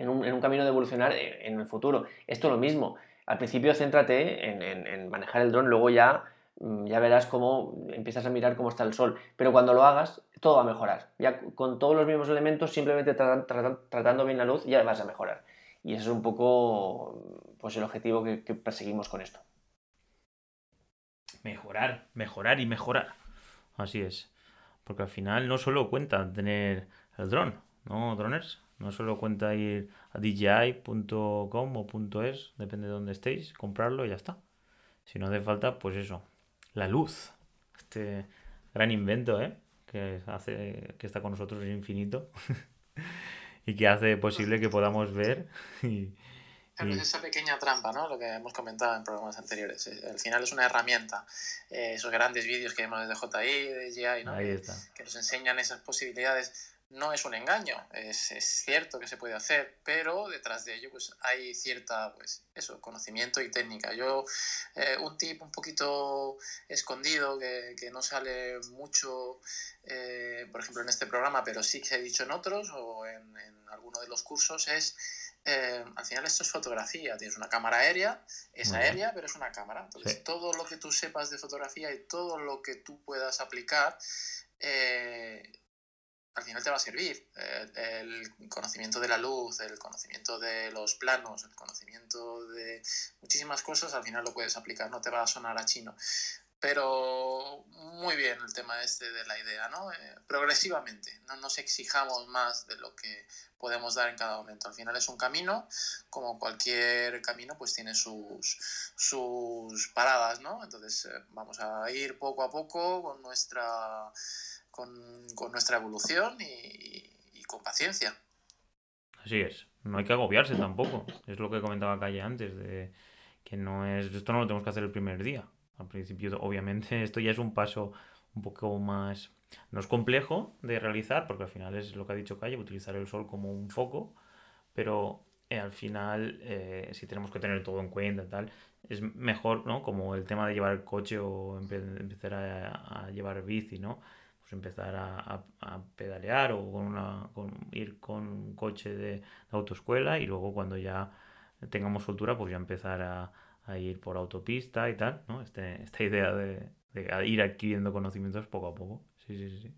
en un, camino de evolucionar en el futuro. Esto es lo mismo. Al principio céntrate en, manejar el dron, luego ya, mm, ya verás cómo empiezas a mirar cómo está el sol. Pero cuando lo hagas, todo va a mejorar. Ya con todos los mismos elementos, simplemente tratando bien la luz, ya vas a mejorar. Y ese es un poco pues, el objetivo que, perseguimos con esto. Mejorar, mejorar y mejorar. Así es. Porque al final no solo cuenta tener el dron, ¿no, droners? No solo cuenta ir a dji.com o .es, depende de dónde estéis, comprarlo y ya está. Si no hace falta, pues eso, la luz. Este gran invento, ¿eh? que, hace, que está con nosotros es infinito <laughs> y que hace posible que podamos ver. Y, esa pequeña trampa, ¿no? Lo que hemos comentado en programas anteriores. Al final es una herramienta. Eh, esos grandes vídeos que vemos de JI, de GI, ¿no? que nos enseñan esas posibilidades no es un engaño, es, es, cierto que se puede hacer, pero detrás de ello pues hay cierta, pues eso, conocimiento y técnica. Yo, eh, un tip un poquito escondido que, que no sale mucho, eh, por ejemplo, en este programa, pero sí que he dicho en otros o en, en alguno de los cursos, es eh, al final esto es fotografía, tienes una cámara aérea, es aérea, pero es una cámara. Entonces, todo lo que tú sepas de fotografía y todo lo que tú puedas aplicar, eh, al final te va a servir. Eh, el conocimiento de la luz, el conocimiento de los planos, el conocimiento de muchísimas cosas, al final lo puedes aplicar, no te va a sonar a chino. Pero muy bien el tema este de la idea, ¿no? Eh, progresivamente, no nos exijamos más de lo que podemos dar en cada momento. Al final es un camino, como cualquier camino, pues tiene sus, sus paradas, ¿no? Entonces eh, vamos a ir poco a poco con nuestra con, nuestra evolución y, con paciencia. Así es, no hay que agobiarse tampoco. Es lo que comentaba Calle antes, de que no es, esto no lo tenemos que hacer el primer día. Al principio, obviamente, <laughs> esto ya es un paso un poco más, no es complejo de realizar, porque al final es lo que ha dicho Calle, utilizar el sol como un foco, pero eh, al final, eh, si tenemos que tener todo en cuenta y tal, es mejor, ¿no? Como el tema de llevar el coche o empezar a, a llevar bici, ¿no? Pues empezar a, pedalear o con una, ir con un coche de, autoescuela y luego cuando ya tengamos soltura pues ya empezar a, ir por autopista y tal, ¿no? Este, esta idea de, ir adquiriendo conocimientos poco a poco. Sí, sí, sí.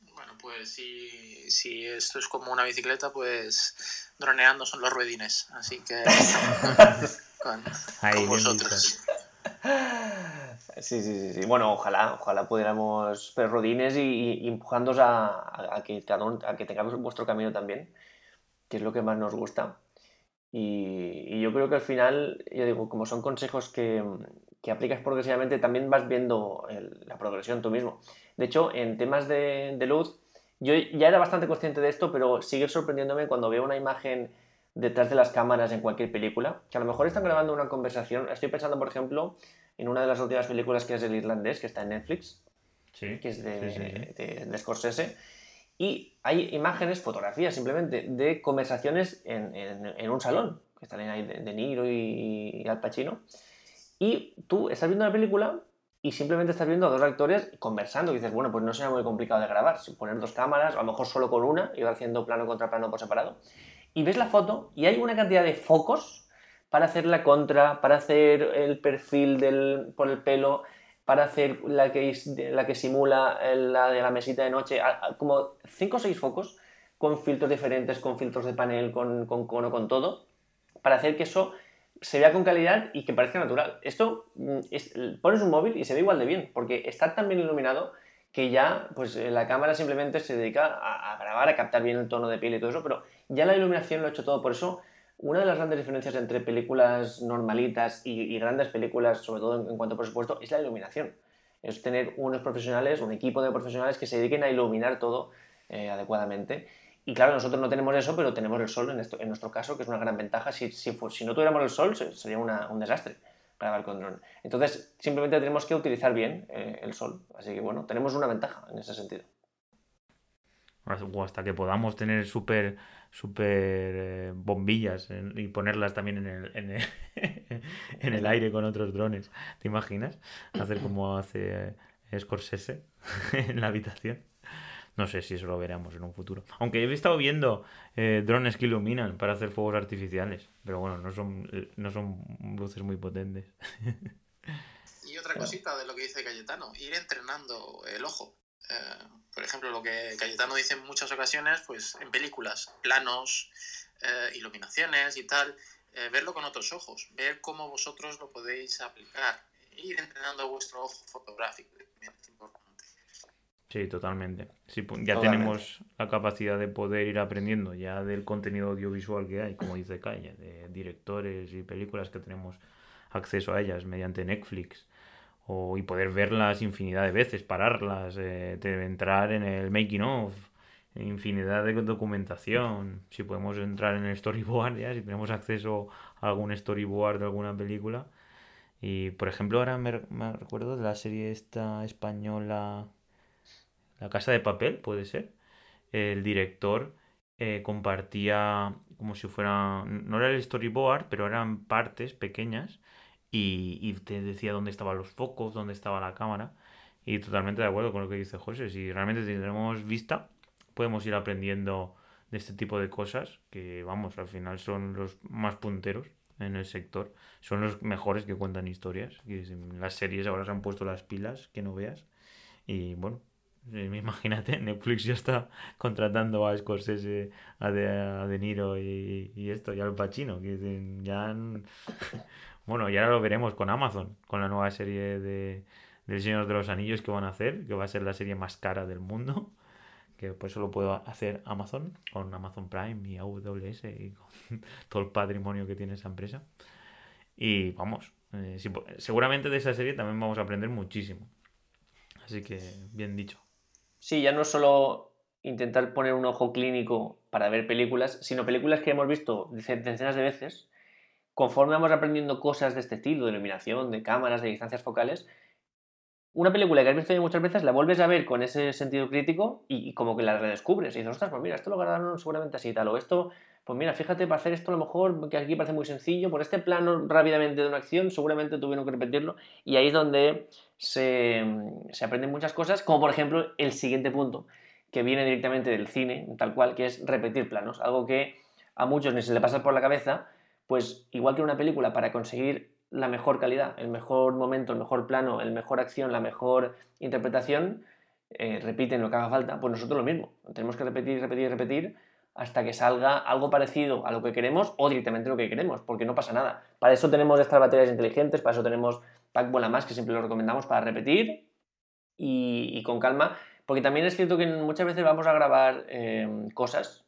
Bueno, pues si, si esto es como una bicicleta, pues droneando son los ruedines. Así que <laughs> con, con vosotros. Sí, sí, sí, Bueno, ojalá, ojalá pudiéramos ser rodines y, y a, a, que a que tengamos vuestro camino también, que es lo que más nos gusta. Y, yo creo que al final, yo digo, como son consejos que, que aplicas progresivamente, también vas viendo la progresión tú mismo. De hecho, en temas de, de luz, yo ya era bastante consciente de esto, pero sigue sorprendiéndome cuando veo una imagen detrás de las cámaras en cualquier película, que a lo mejor están grabando una conversación. Estoy pensando, por ejemplo, en una de las últimas películas que es El Irlandés, que está en Netflix, que es de, de, Scorsese. Y hay imágenes, fotografías simplemente, de conversaciones en, en, un salón, que están ahí de, Niro y, Al Pacino. Y tú estás viendo la película y simplemente estás viendo a dos actores conversando. Y dices, bueno, pues no será muy complicado de grabar. Poner dos cámaras, a lo mejor solo con una, y ir haciendo plano contra plano por separado. Y ves la foto y hay una cantidad de focos para hacer la contra, para hacer el perfil del, por el pelo, para hacer la que, la que simula la de la mesita de noche, como 5 o 6 focos con filtros diferentes, con filtros de panel, con, con cono, con todo, para hacer que eso se vea con calidad y que parezca natural. Esto mm, es, pones un móvil y se ve igual de bien, porque está tan bien iluminado que ya pues la cámara simplemente se dedica a, a, grabar, a captar bien el tono de piel y todo eso, pero ya la iluminación lo ha hecho todo. Por eso una de las grandes diferencias entre películas normalitas y, grandes películas, sobre todo en, cuanto a presupuesto, es la iluminación. Es tener unos profesionales, un equipo de profesionales que se dediquen a iluminar todo eh, adecuadamente. Y claro, nosotros no tenemos eso, pero tenemos el sol en, nuestro caso, que es una gran ventaja. Si no tuviéramos el sol, sería un desastre grabar con dron. Entonces, simplemente tenemos que utilizar bien eh, el sol. Así que bueno, tenemos una ventaja en ese sentido. O hasta que podamos tener super eh, bombillas y ponerlas también en el, en, el, <laughs> en el aire con otros drones. ¿Te imaginas? Hacer como hace eh, Scorsese <laughs> en la habitación. No sé si eso lo veremos en un futuro. Aunque he estado viendo eh, drones que iluminan para hacer fuegos artificiales. Pero bueno, no son, no son luces muy potentes. <laughs> Y otra cosita de lo que dice Cayetano, ir entrenando el ojo. Eh, por ejemplo, lo que Cayetano dice en muchas ocasiones, pues en películas, planos, eh, iluminaciones y tal, verlo con otros ojos, ver cómo vosotros lo podéis aplicar, ir entrenando vuestro ojo fotográfico, es importante. Sí, totalmente. ya tenemos la capacidad de poder ir aprendiendo ya del contenido audiovisual que hay, como dice Calle, de directores y películas que tenemos acceso a ellas mediante Netflix. O, y poder verlas infinidad de veces, pararlas, eh, entrar en el making of, infinidad de documentación. Si podemos entrar en el storyboard, ya, si tenemos acceso a algún storyboard de alguna película. Y por ejemplo, ahora me, recuerdo de la serie esta española la Casa de Papel, puede ser. El director eh, compartía como si fuera, no era el storyboard, pero eran partes pequeñas y, te decía dónde estaban los focos, dónde estaba la cámara. Y totalmente de acuerdo con lo que dice José. Si realmente tenemos vista, podemos ir aprendiendo de este tipo de cosas que, vamos, al final son los más punteros en el sector. Son los mejores que cuentan historias. Las series ahora se han puesto las pilas, que no veas. Y bueno, <laughs> Imagínate, Netflix ya está contratando a Scorsese, a De, Niro y, esto, y al Pacino, que ya... <laughs> Bueno, ya lo veremos con Amazon, con la nueva serie de, del Señor de los Anillos que van a hacer, que va a ser la serie más cara del mundo, que por eso lo puedo hacer Amazon, con Amazon Prime y AWS y con <laughs> todo el patrimonio que tiene esa empresa. Y vamos, eh, seguramente de esa serie también vamos a aprender muchísimo. Así que, bien dicho. Sí, ya no solo intentar poner un ojo clínico para ver películas, sino películas que hemos visto decenas de veces. Conforme vamos aprendiendo cosas de este estilo, de iluminación, de cámaras, de distancias focales, una película que has visto ya muchas veces la vuelves a ver con ese sentido crítico y, como que la redescubres. Y dices, ostras, pues mira, esto lo grabaron seguramente así y tal. O esto, pues mira, fíjate, para hacer esto a lo mejor, que aquí parece muy sencillo, por este plano rápidamente de una acción, seguramente tuvieron que repetirlo. Y ahí es donde se, se aprenden muchas cosas, como por ejemplo el siguiente punto, que viene directamente del cine, tal cual, que es repetir planos, algo que a muchos ni se le pasa por la cabeza, pues igual que una película, para conseguir la mejor calidad, el mejor momento, el mejor plano, el mejor acción, la mejor interpretación, eh, repiten lo que haga falta, pues nosotros lo mismo, tenemos que repetir, repetir, repetir hasta que salga algo parecido a lo que queremos o directamente lo que queremos, porque no pasa nada. Para eso tenemos estas baterías inteligentes, para eso tenemos Pack Vuela Más, que siempre lo recomendamos para repetir y, con calma, porque también es cierto que muchas veces vamos a grabar eh, cosas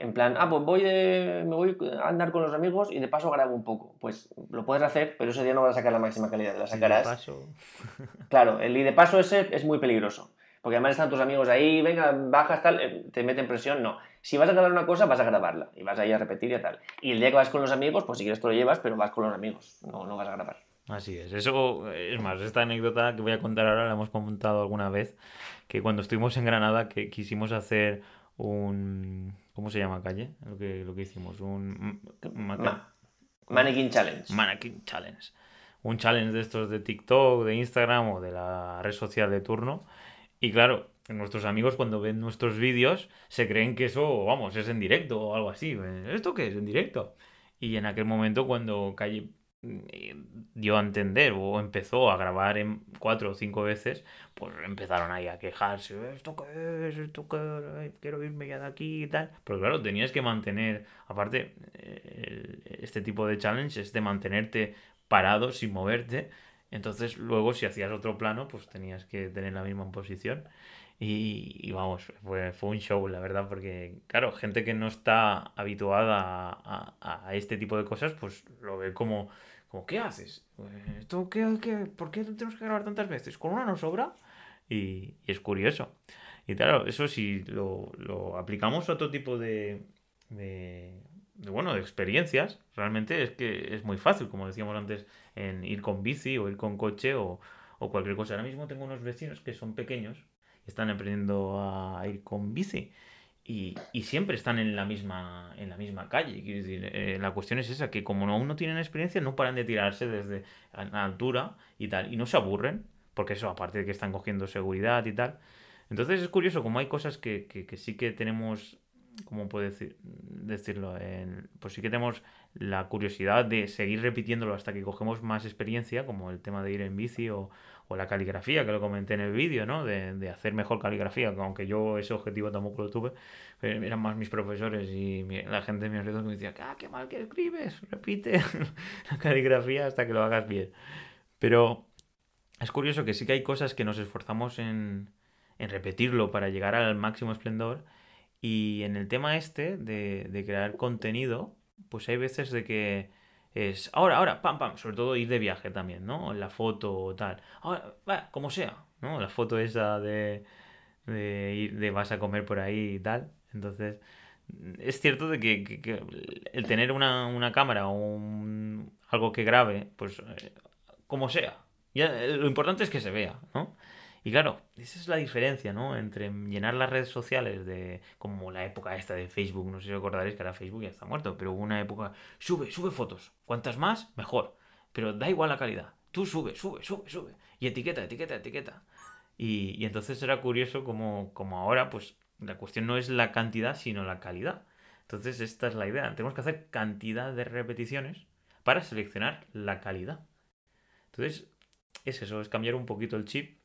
en plan, ah, pues voy me voy a andar con los amigos y de paso grabo un poco. Pues lo puedes hacer, pero ese día no vas a sacar la máxima calidad, la sacarás. De paso. <laughs> claro, el y de paso ese es muy peligroso. Porque además están tus amigos ahí, venga, bajas, tal, eh, te meten presión, no. Si vas a grabar una cosa, vas a grabarla y vas a ir a repetir y tal. Y el día que vas con los amigos, pues si quieres te lo llevas, pero vas con los amigos, no, no vas a grabar. Así es. Eso es más, esta anécdota que voy a contar ahora la hemos contado alguna vez, que cuando estuvimos en Granada que quisimos hacer un... ¿Cómo se llama calle? Lo que, lo que hicimos, un... Mannequin Challenge. Mannequin Challenge. Un challenge de estos de TikTok, de Instagram o de la red social de turno. Y claro, nuestros amigos cuando ven nuestros vídeos se creen que eso, vamos, es en directo o algo así. ¿Esto qué es? En directo. Y en aquel momento cuando Calle dio a entender o empezó a grabar en cuatro o cinco veces, pues empezaron ahí a quejarse, ¿esto qué es? ¿Esto qué? Quiero irme ya de aquí y tal. Pero claro, tenías que mantener, aparte, eh, este tipo de challenge es de mantenerte parado sin moverte. Entonces luego si hacías otro plano, pues tenías que tener la misma posición. Y, vamos, fue, fue, un show, la verdad, porque, claro, gente que no está habituada a, este tipo de cosas, pues lo ve como, como ¿qué haces? ¿Esto qué, qué, ¿Por qué tenemos que grabar tantas veces? ¿Con una no sobra? Y, es curioso. Y claro, eso si lo, lo aplicamos a otro tipo de, de, bueno, de experiencias, realmente es que es muy fácil, como decíamos antes, en ir con bici o ir con coche o, o cualquier cosa. Ahora mismo tengo unos vecinos que son pequeños están aprendiendo a ir con bici. Y, y, siempre están en la misma, en la misma calle. Quiero decir, eh, la cuestión es esa, que como aún no tienen experiencia, no paran de tirarse desde la altura y tal. Y no se aburren, porque eso, aparte de que están cogiendo seguridad y tal. Entonces es curioso, como hay cosas que, que, sí que tenemos, ¿cómo puedo decir, decirlo? pues sí que tenemos la curiosidad de seguir repitiéndolo hasta que cogemos más experiencia, como el tema de ir en bici o, o la caligrafía, que lo comenté en el vídeo, ¿no? De, de, hacer mejor caligrafía, aunque yo ese objetivo tampoco lo tuve, eran más mis profesores y la gente de mi alrededor que me decía, ¡ah, qué mal que escribes! Repite <laughs> la caligrafía hasta que lo hagas bien. Pero es curioso que sí que hay cosas que nos esforzamos en, en repetirlo para llegar al máximo esplendor y en el tema este de, de crear contenido, pues hay veces de que es ahora, ahora, pam, pam, sobre todo ir de viaje también, ¿no? La foto o tal. Ahora, va, como sea, ¿no? La foto esa de, de ir, de vas a comer por ahí y tal. Entonces, es cierto de que, el tener una, una cámara o un, algo que grabe, pues, eh, como sea. Ya, lo importante es que se vea, ¿no? Y claro, esa es la diferencia, ¿no? Entre llenar las redes sociales de, como la época esta de Facebook, no sé si os acordaréis que ahora Facebook ya está muerto, pero hubo una época, sube, sube fotos, cuantas más, mejor, pero da igual la calidad, tú sube, sube, sube, sube, y etiqueta, etiqueta, etiqueta. Y, y entonces era curioso como, como ahora, pues la cuestión no es la cantidad, sino la calidad. Entonces esta es la idea, tenemos que hacer cantidad de repeticiones para seleccionar la calidad. Entonces, es eso, es cambiar un poquito el chip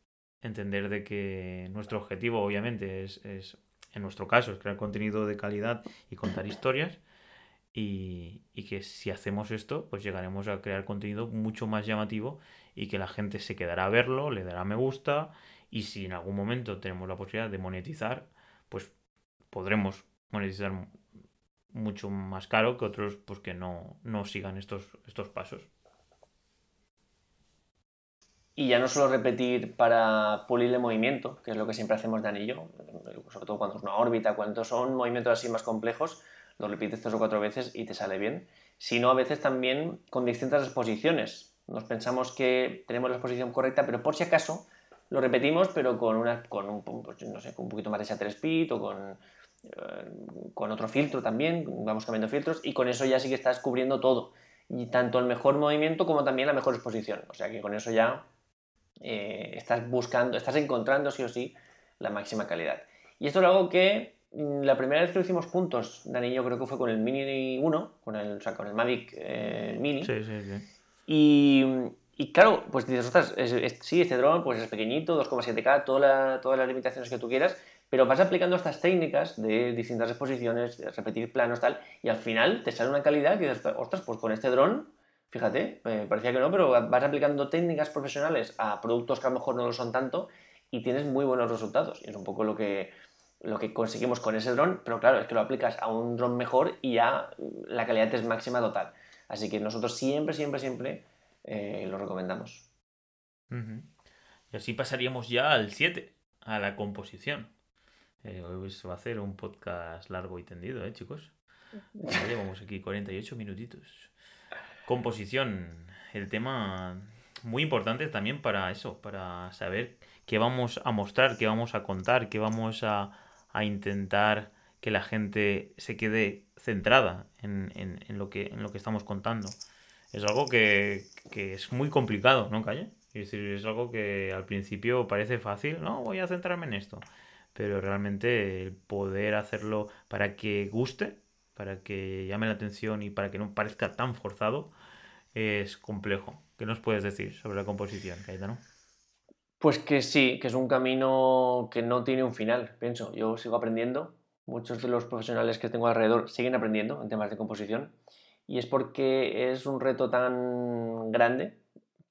entender de que nuestro objetivo obviamente es, es, en nuestro caso, es crear contenido de calidad y contar historias y, y, que si hacemos esto, pues llegaremos a crear contenido mucho más llamativo y que la gente se quedará a verlo, le dará me gusta y si en algún momento tenemos la posibilidad de monetizar, pues podremos monetizar mucho más caro que otros pues que no, no sigan estos, estos pasos. Y ya no solo repetir para pulir el movimiento, que es lo que siempre hacemos de anillo, sobre todo cuando es una órbita, cuando son movimientos así más complejos, lo repites tres o cuatro veces y te sale bien, sino a veces también con distintas exposiciones. Nos pensamos que tenemos la exposición correcta, pero por si acaso lo repetimos, pero con, una, con, un, pues, no sé, con un poquito más de shutter speed o con, eh, con otro filtro también, vamos cambiando filtros, y con eso ya sí que estás cubriendo todo, y tanto el mejor movimiento como también la mejor exposición. O sea que con eso ya eh, estás buscando, estás encontrando sí o sí la máxima calidad. Y esto es algo que mm, la primera vez que lo hicimos juntos, Dani yo creo que fue con el Mini 1, con el, o sea, con el Mavic eh, Mini. Sí, sí, sí. Y, y claro, pues dices, ostras, sí, este dron pues es pequeñito, 2,7K, toda todas las limitaciones que tú quieras, pero vas aplicando estas técnicas de distintas exposiciones, de repetir planos, tal, y al final te sale una calidad que dices, ostras, pues con este dron Fíjate, parecía que no, pero vas aplicando técnicas profesionales a productos que a lo mejor no lo son tanto y tienes muy buenos resultados. Y es un poco lo que, lo que conseguimos con ese dron, pero claro, es que lo aplicas a un dron mejor y ya la calidad es máxima total. Así que nosotros siempre, siempre, siempre eh, lo recomendamos. Y así pasaríamos ya al 7, a la composición. Eh, hoy se va a hacer un podcast largo y tendido, ¿eh, chicos? <laughs> Ya llevamos aquí 48 minutitos. Composición, el tema muy importante también para eso, para saber qué vamos a mostrar, qué vamos a contar, qué vamos a, intentar que la gente se quede centrada en, lo, que, en lo que estamos contando. Es algo que, es muy complicado, ¿no, Calle? Es decir, es algo que al principio parece fácil, no, voy a centrarme en esto. Pero realmente el poder hacerlo para que guste para que llame la atención y para que no parezca tan forzado, es complejo. ¿Qué nos puedes decir sobre la composición, Caetano? Pues que sí, que es un camino que no tiene un final, pienso. Yo sigo aprendiendo, muchos de los profesionales que tengo alrededor siguen aprendiendo en temas de composición y es porque es un reto tan grande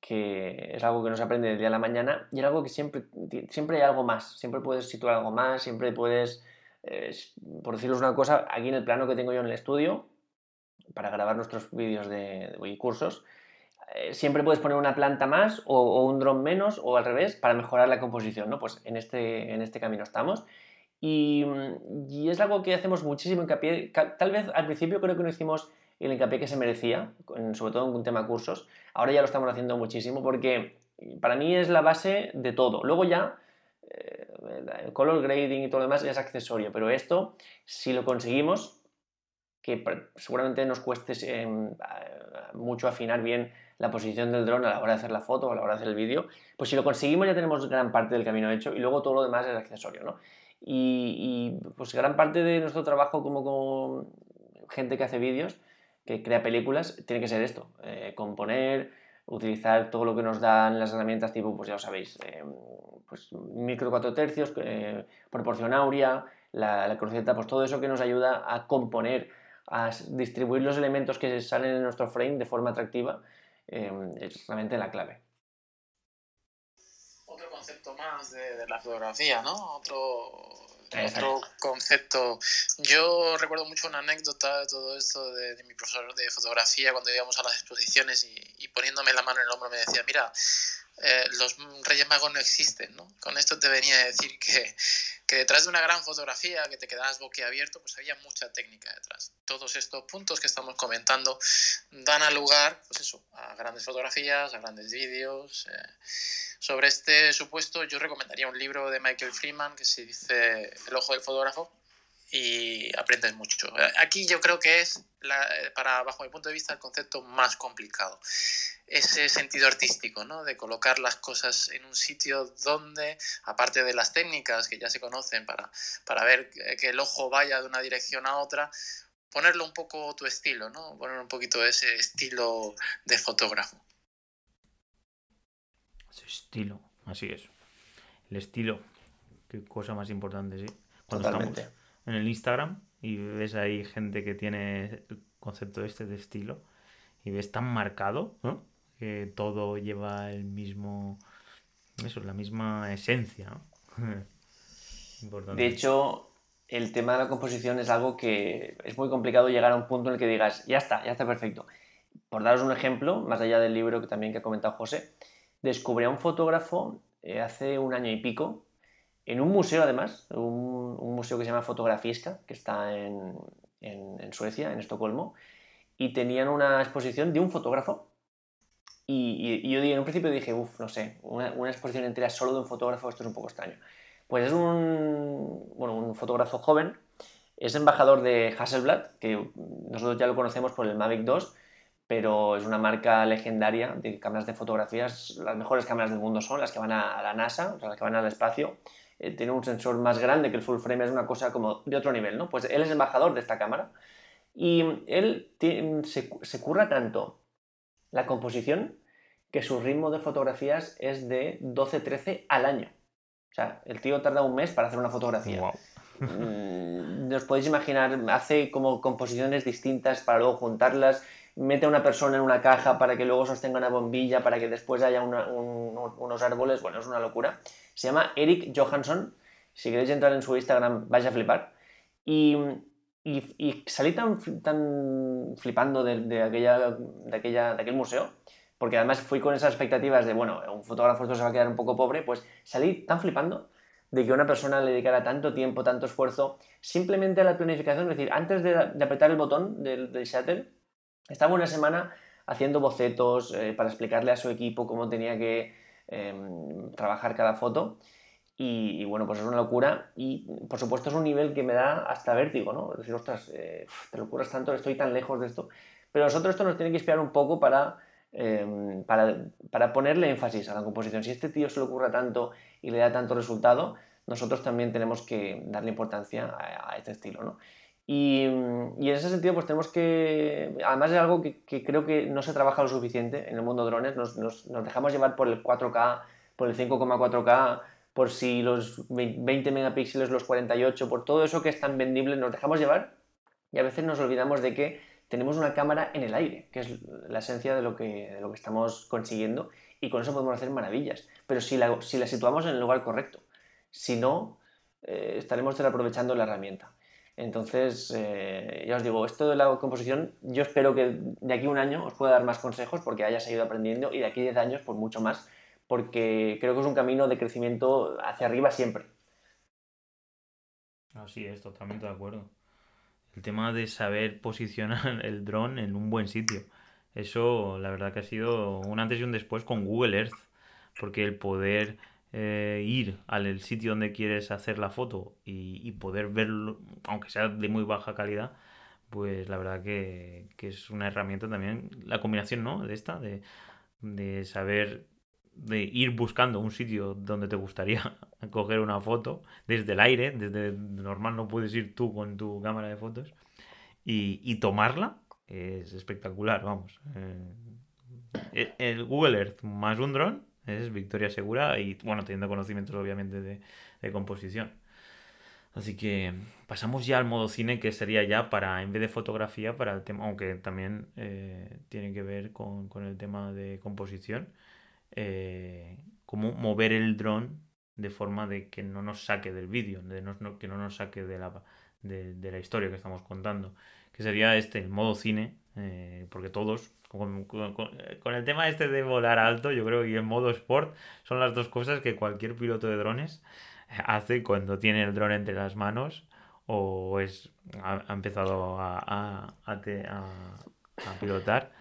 que es algo que no se aprende del día a la mañana y es algo que siempre, siempre hay algo más, siempre puedes situar algo más, siempre puedes, eh, por deciros una cosa, aquí en el plano que tengo yo en el estudio, para grabar nuestros vídeos de, cursos, eh, siempre puedes poner una planta más o, un dron menos o al revés para mejorar la composición, ¿no? Pues en este, en este camino estamos. Y, es algo que hacemos muchísimo hincapié, tal vez al principio creo que no hicimos el hincapié que se merecía, sobre todo en un tema cursos. Ahora ya lo estamos haciendo muchísimo porque para mí es la base de todo. Luego ya eh, el color grading y todo lo demás es accesorio, pero esto, si lo conseguimos, que seguramente nos cueste em, mucho afinar bien la posición del dron a la hora de hacer la foto o a la hora de hacer el vídeo, pues si lo conseguimos ya tenemos gran parte del camino hecho y luego todo lo demás es accesorio, ¿no? Y, y pues gran parte de nuestro trabajo como, como gente que hace vídeos que crea películas, tiene que ser esto, eh, componer, utilizar todo lo que nos dan las herramientas tipo, pues ya lo sabéis, eh, pues micro 4 tercios, eh, proporción áurea, la, la cruceta, pues todo eso que nos ayuda a componer, a distribuir los elementos que salen en nuestro frame de forma atractiva, es realmente la clave. Otro concepto más de, de la fotografía, ¿no? Otro otro concepto. Yo recuerdo mucho una anécdota de todo esto de, mi profesor de fotografía cuando íbamos a las exposiciones y, poniéndome la mano en el hombro me decía, mira, eh, los Reyes Magos no existen, ¿no? Con esto te venía a decir que, que detrás de una gran fotografía, que te quedas boquiabierto, pues había mucha técnica detrás. Todos estos puntos que estamos comentando dan a lugar, pues eso, a grandes fotografías, a grandes vídeos. Eh, sobre este supuesto, yo recomendaría un libro de Michael Freeman que se dice El ojo del fotógrafo y aprendes mucho. Aquí yo creo que es, para bajo mi punto de vista, el concepto más complicado. Ese sentido artístico, ¿no? De colocar las cosas en un sitio donde, aparte de las técnicas que ya se conocen para, para ver que el ojo vaya de una dirección a otra, ponerlo un poco tu estilo, ¿no? Poner un poquito ese estilo de fotógrafo estilo, así es. El estilo, qué cosa más importante, sí. Cuando estamos en el Instagram y ves ahí gente que tiene el concepto este de estilo y ves tan marcado, Todo lleva el mismo, eso, la misma esencia, <laughs> De hecho, el tema de la composición es algo que es muy complicado llegar a un punto en el que digas, ya está, ya está perfecto. Por daros un ejemplo, más allá del libro que también que ha comentado José, descubrí a un fotógrafo eh, hace un año y pico, en un museo además, un, museo que se llama Fotografiska, que está en, Suecia, en Estocolmo, y tenían una exposición de un fotógrafo. Y, yo en un principio dije, uff, no sé, una, exposición entera solo de un fotógrafo, esto es un poco extraño. Pues es un, bueno, un fotógrafo joven, es embajador de Hasselblad, que nosotros ya lo conocemos por el Mavic 2, pero es una marca legendaria de cámaras de fotografías. Las mejores cámaras del mundo son las que van a, la NASA, o sea, las que van al espacio. Eh, tiene un sensor más grande que el full frame, es una cosa como de otro nivel, ¿no? Pues él es embajador de esta cámara y él se, se curra tanto la composición que su ritmo de fotografías es de 12-13 al año. O sea, el tío tarda un mes para hacer una fotografía. Wow. Mm, os podéis imaginar, hace como composiciones distintas para luego juntarlas mete a una persona en una caja para que luego sostenga una bombilla, para que después haya unos árboles, bueno, es una locura. Se llama Eric Johansson, si queréis entrar en su Instagram vais a flipar. Y, y, salí tan, tan flipando de, aquella, de, aquella, de aquel museo, porque además fui con esas expectativas de, bueno, un fotógrafo esto se va a quedar un poco pobre, pues salí tan flipando de que una persona le dedicara tanto tiempo, tanto esfuerzo, simplemente a la planificación, es decir, antes de, apretar el botón del, del shutter, estaba una semana haciendo bocetos eh, para explicarle a su equipo cómo tenía que em, trabajar cada foto. Y, bueno, pues es una locura. Y por supuesto es un nivel que me da hasta vértigo, ¿no? Decir, ostras, eh, te locuras tanto, estoy tan lejos de esto. Pero nosotros esto nos tiene que inspirar un poco para, em, para, para, ponerle énfasis a la composición. Si este tío se le ocurra tanto y le da tanto resultado, nosotros también tenemos que darle importancia a, a este estilo, ¿no? Y, y, en ese sentido, pues tenemos que. Además, es algo que, que, creo que no se trabaja lo suficiente en el mundo drones. Nos, nos, nos dejamos llevar por el 4K, por el 5,4K, por si los 20 megapíxeles, los 48, por todo eso que es tan vendible, nos dejamos llevar y a veces nos olvidamos de que tenemos una cámara en el aire, que es la esencia de lo que, lo que estamos consiguiendo y con eso podemos hacer maravillas. Pero si la, si la situamos en el lugar correcto. Si no, eh, estaremos desaprovechando la herramienta. Entonces, eh, ya os digo, esto de la composición, yo espero que de aquí a un año os pueda dar más consejos porque hayas ido aprendiendo y de aquí a 10 años, pues mucho más, porque creo que es un camino de crecimiento hacia arriba siempre. Así es, totalmente de acuerdo. El tema de saber posicionar el dron en un buen sitio. Eso, la verdad que ha sido un antes y un después con Google Earth. Porque el poder eh, ir al sitio donde quieres hacer la foto y, poder verlo, aunque sea de muy baja calidad, pues la verdad que, es una herramienta también, la combinación, ¿no? De esta, de, de saber de ir buscando un sitio donde te gustaría <laughs> coger una foto desde el aire, desde normal no puedes ir tú con tu cámara de fotos y, tomarla, es espectacular, vamos. Eh, el Google Earth más un dron es victoria segura y, bueno, teniendo conocimientos obviamente de, composición. Así que pasamos ya al modo cine, que sería ya para, en vez de fotografía, para el tema, aunque también eh, tiene que ver con, el tema de composición, eh, cómo mover el dron de forma de que no nos saque del vídeo, de que no nos saque de la, de, la historia que estamos contando, que sería este, el modo cine, eh, porque todos, con, el tema este de volar alto, yo creo, y el modo sport, son las dos cosas que cualquier piloto de drones hace cuando tiene el dron entre las manos o es ha, empezado a, a, a, pilotar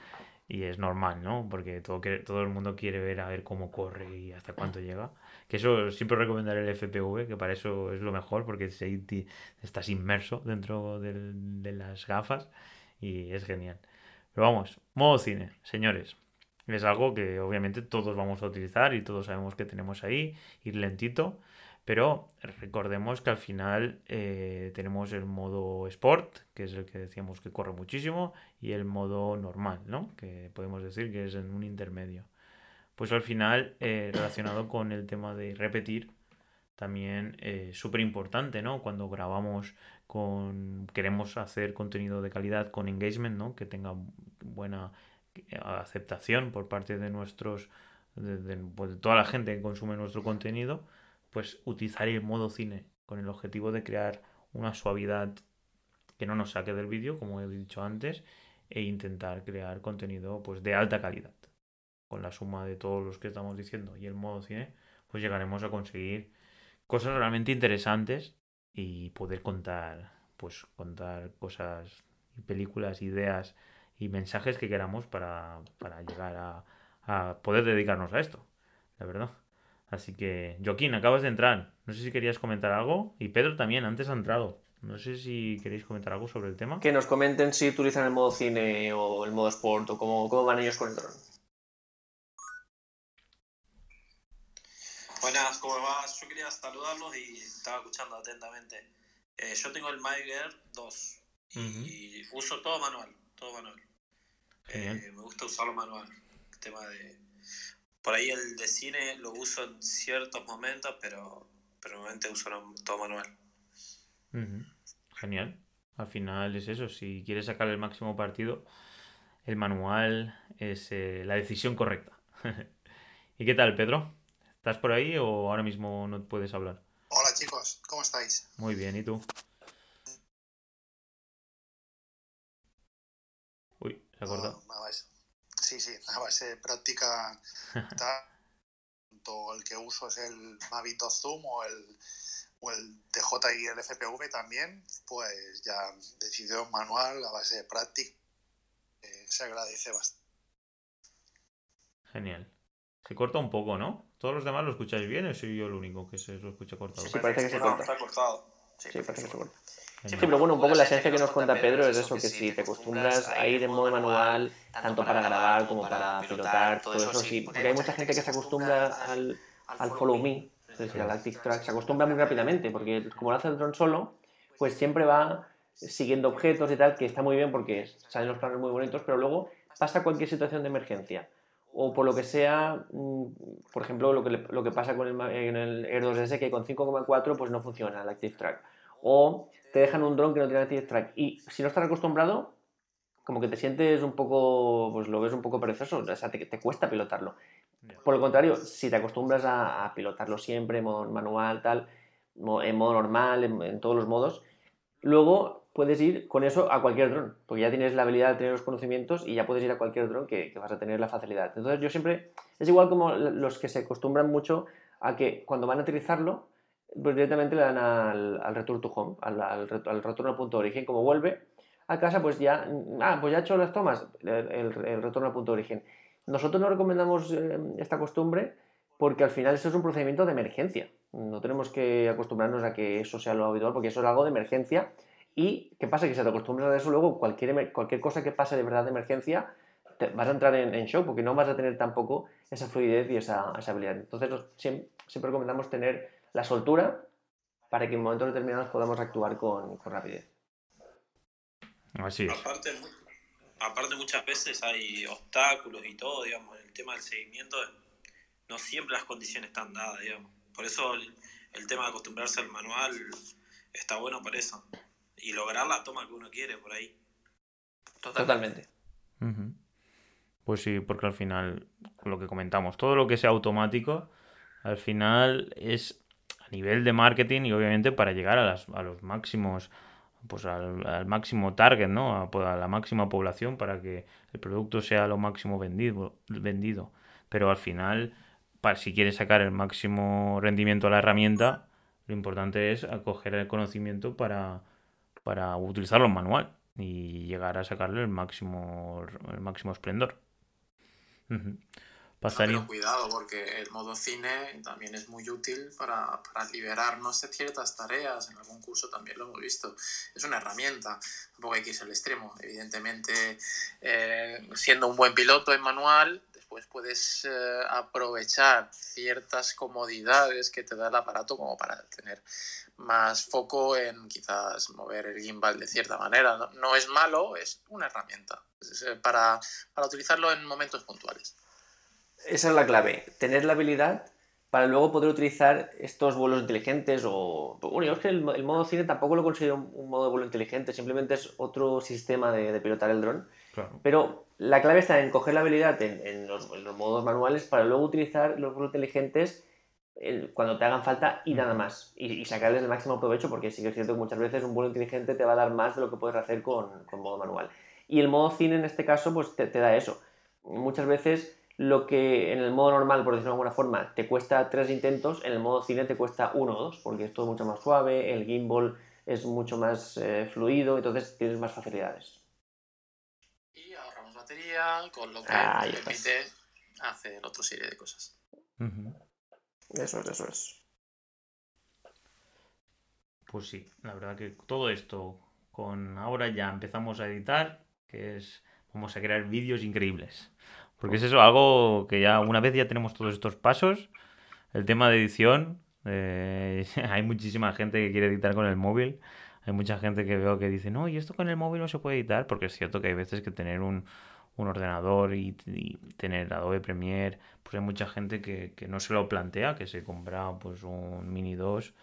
y es normal, ¿no? Porque todo, todo el mundo quiere ver a ver cómo corre y hasta cuánto <clears throat> llega. Que eso siempre recomendaré el FPV, que para eso es lo mejor, porque estás inmerso dentro de las gafas y es genial. Pero vamos, modo cine, señores. Es algo que obviamente todos vamos a utilizar y todos sabemos que tenemos ahí, ir lentito. Pero recordemos que al final eh, tenemos el modo Sport, que es el que decíamos que corre muchísimo, y el modo normal, ¿no? Que podemos decir que es en un intermedio. Pues al final, eh, relacionado con el tema de repetir, también eh, súper importante, ¿no? Cuando grabamos con queremos hacer contenido de calidad con engagement, ¿no? Que tenga buena aceptación por parte de nuestros pues, de, toda la gente que consume nuestro contenido, pues utilizar el modo cine con el objetivo de crear una suavidad que no nos saque del vídeo, como he dicho antes, e intentar crear contenido pues de alta calidad. Con la suma de todos los que estamos diciendo y el modo cine, pues llegaremos a conseguir cosas realmente interesantes y poder contar, pues contar cosas, películas, ideas y mensajes que queramos para, llegar a, a, poder dedicarnos a esto, la verdad. Así que, Joaquín, acabas de entrar. No sé si querías comentar algo. Y Pedro también, antes ha entrado. No sé si queréis comentar algo sobre el tema. Que nos comenten si utilizan el modo cine o el modo sport o cómo, cómo van ellos con el dron. Buenas, ¿cómo vas? Yo quería saludarlos y estaba escuchando atentamente. Eh, yo tengo el MyGear 2 y uso todo manual, todo manual. Eh, me gusta usarlo manual. El tema de... Por ahí el de cine lo uso en ciertos momentos, pero, pero normalmente uso todo manual. Genial. Al final es eso, si quieres sacar el máximo partido, el manual es eh, la decisión correcta. <laughs> ¿Y qué tal, Pedro? ¿Estás por ahí o ahora mismo no puedes hablar? Hola chicos, ¿cómo estáis? Muy bien, ¿y tú? Uy, se ha cortado. Sí, sí, a base de práctica, <laughs> tanto el que uso es el Mavic Zoom o el, o el DJI el FPV también, pues ya decidido manual a base de práctica, eh, se agradece bastante. Genial. Se corta un poco, ¿no? ¿Todos los demás lo escucháis bien o soy yo el único que se lo escucha cortado? Sí, parece que se corta. Está cortado. Sí, parece que se corta. Sí, pero bueno, un poco la esencia que nos cuenta Pedro es eso, que si te acostumbras a ir en modo manual, tanto para grabar como para pilotar, todo eso, sí, porque hay mucha gente que se acostumbra al, al follow me, es decir, al active track, se acostumbra muy rápidamente, porque como lo hace el dron solo, pues siempre va siguiendo objetos y tal, que está muy bien porque salen los planos muy bonitos, pero luego pasa cualquier situación de emergencia. O por lo que sea, mm, por ejemplo, lo que, lo que pasa con el, en el Air 2S, que con 5,4 pues no funciona el Active Track. O te dejan un dron que no tiene Active Track. Y si no estás acostumbrado, como que te sientes un poco, pues lo ves un poco perezoso, o sea, te, te cuesta pilotarlo. Por el contrario, si te acostumbras a, pilotarlo siempre en modo manual, tal, en modo normal, en, todos los modos, luego puedes ir con eso a cualquier dron, porque ya tienes la habilidad de tener los conocimientos y ya puedes ir a cualquier dron que, vas a tener la facilidad. Entonces yo siempre, es igual como los que se acostumbran mucho a que cuando van a utilizarlo, pues directamente le dan al, return to home, al, al, retorno al punto de origen, como vuelve a casa, pues ya, ah, pues ya ha hecho las tomas, el, retorno al punto de origen. Nosotros no recomendamos eh, esta costumbre porque al final eso es un procedimiento de emergencia. No tenemos que acostumbrarnos a que eso sea lo habitual porque eso es algo de emergencia. ¿Y qué pasa? Que si te acostumbras a eso, luego cualquier, cualquier cosa que pase de verdad de emergencia, te, vas a entrar en, shock porque no vas a tener tampoco esa fluidez y esa, habilidad. Entonces, siempre, recomendamos tener la soltura para que en momentos determinados podamos actuar con, con rapidez. Así es. Aparte, aparte muchas veces hay obstáculos y todo, digamos, el tema del seguimiento, no siempre las condiciones están dadas, digamos. Por eso el, tema de acostumbrarse al manual está bueno para eso. Y lograr la toma que uno quiere por ahí. Totalmente. Pues sí, porque al final, lo que comentamos, todo lo que sea automático, al final es nivel de marketing y obviamente para llegar a, las, a los máximos pues al, máximo target, ¿no? A, pues, a, la máxima población para que el producto sea lo máximo vendido. vendido. Pero al final, para, si quieres sacar el máximo rendimiento a la herramienta, lo importante es acoger el conocimiento para, para utilizarlo en manual y llegar a sacarle el máximo, el máximo esplendor. Pero cuidado, porque el modo cine también es muy útil para, para, liberarnos de ciertas tareas. En algún curso también lo hemos visto. Es una herramienta. Tampoco hay que irse al extremo. Evidentemente, eh, siendo un buen piloto en manual, después puedes eh, aprovechar ciertas comodidades que te da el aparato como para tener más foco en quizás mover el gimbal de cierta manera. No, no es malo, es una herramienta eh, para, para utilizarlo en momentos puntuales. Esa es la clave, tener la habilidad para luego poder utilizar estos vuelos inteligentes o... Bueno, yo es que el, modo cine tampoco lo considero un, modo de vuelo inteligente, simplemente es otro sistema de, pilotar el dron. Pero la clave está en coger la habilidad en, los, modos manuales para luego utilizar los vuelos inteligentes cuando te hagan falta y nada más. Y, sacarles el máximo provecho porque sí que es cierto que muchas veces un vuelo inteligente te va a dar más de lo que puedes hacer con, con modo manual. Y el modo cine en este caso pues te, te da eso. Muchas veces lo que en el modo normal, por decirlo de alguna forma, te cuesta tres intentos, en el modo cine te cuesta uno o dos, porque es todo mucho más suave, el gimbal es mucho más eh, fluido, entonces tienes más facilidades. Y ahorramos batería, con lo que ah, permite hacer otra serie de cosas. Eso es, eso es. Pues sí, la verdad que todo esto con ahora ya empezamos a editar, que es vamos a crear vídeos increíbles. Porque es eso, algo que ya una vez ya tenemos todos estos pasos, el tema de edición, eh, <laughs> hay muchísima gente que quiere editar con el móvil, hay mucha gente que veo que dice, no, y esto con el móvil no se puede editar, porque es cierto que hay veces que tener un, ordenador y, tener Adobe Premiere, pues hay mucha gente que, que, no se lo plantea, que se compra pues un Mini 2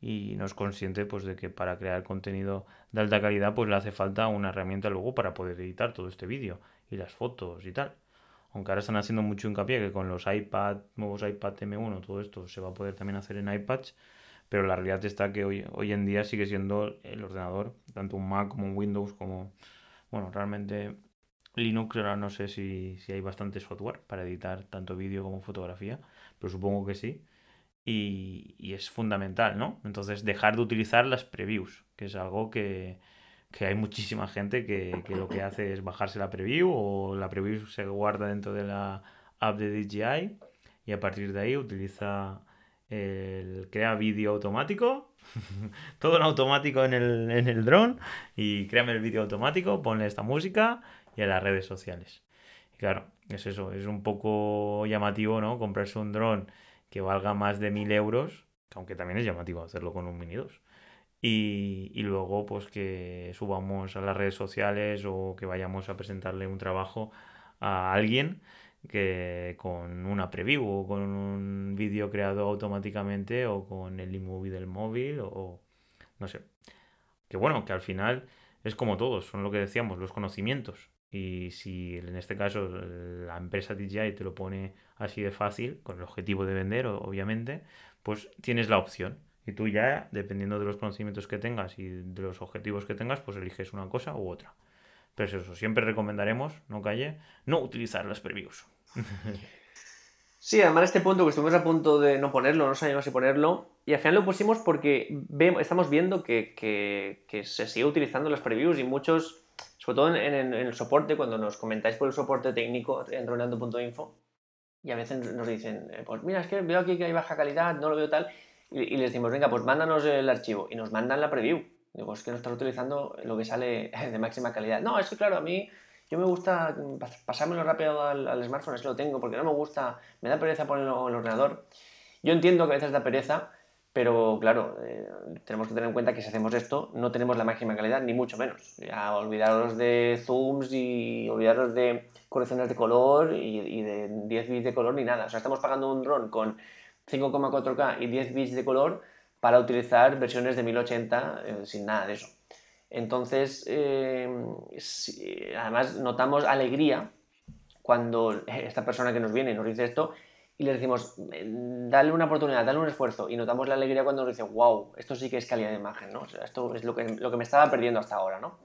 y no es consciente pues de que para crear contenido de alta calidad pues le hace falta una herramienta luego para poder editar todo este vídeo y las fotos y tal aunque ahora están haciendo mucho hincapié que con los iPad, nuevos iPad M1, todo esto se va a poder también hacer en iPads, pero la realidad está que hoy, hoy en día sigue siendo el ordenador, tanto un Mac como un Windows, como, bueno, realmente Linux, ahora no sé si, si hay bastante software para editar tanto vídeo como fotografía, pero supongo que sí. Y, y, es fundamental, ¿no? Entonces, dejar de utilizar las previews, que es algo que, que hay muchísima gente que, lo que hace es bajarse la preview o la preview se guarda dentro de la app de DJI y a partir de ahí utiliza el crea vídeo automático <laughs> todo en automático en el, en el y créame el vídeo automático ponle esta música y a las redes sociales. Y claro es eso es un poco llamativo no comprarse un dron que valga más de mil euros aunque también es llamativo hacerlo con un mini 2 y, luego pues que subamos a las redes sociales o que vayamos a presentarle un trabajo a alguien que con una preview o con un vídeo creado automáticamente o con el iMovie del móvil o no sé. Que bueno, que al final es como todos, son lo que decíamos, los conocimientos. Y si en este caso la empresa DJI te lo pone así de fácil, con el objetivo de vender, obviamente, pues tienes la opción. Y tú ya, dependiendo de los conocimientos que tengas y de los objetivos que tengas, pues eliges una cosa u otra. Pero eso, siempre recomendaremos, no calle, no utilizar las previews. Sí, además este punto que estuvimos a punto de no ponerlo, no sabíamos si ponerlo, y al final lo pusimos porque vemos, estamos viendo que, que, se sigue utilizando las previews y muchos, sobre todo en, el soporte, cuando nos comentáis por el soporte técnico en ronando.info, y a veces nos dicen, eh, pues mira, es que veo aquí que hay baja calidad, no lo veo tal, y, les decimos, venga, pues mándanos el archivo, y nos mandan la preview. Digo, es que no estás utilizando lo que sale <laughs> de máxima calidad. No, es que claro, a mí yo me gusta pasármelo rápido al, smartphone, es lo tengo, porque no me gusta, me da pereza ponerlo en el ordenador. Yo entiendo que a veces da pereza, pero claro, eh, tenemos que tener en cuenta que si hacemos esto, no tenemos la máxima calidad, ni mucho menos. Ya olvidaros de zooms y olvidaros de correcciones de color y, y de 10 bits de color ni nada. O sea, estamos pagando un dron con 5,4K y 10 bits de color para utilizar versiones de 1080 eh, sin nada de eso. Entonces, eh, además notamos alegría cuando esta persona que nos viene nos dice esto y le decimos, eh, dale una oportunidad, dale un esfuerzo y notamos la alegría cuando nos dice, wow, esto sí que es calidad de imagen, ¿no? esto es lo que, lo que me estaba perdiendo hasta ahora, ¿no?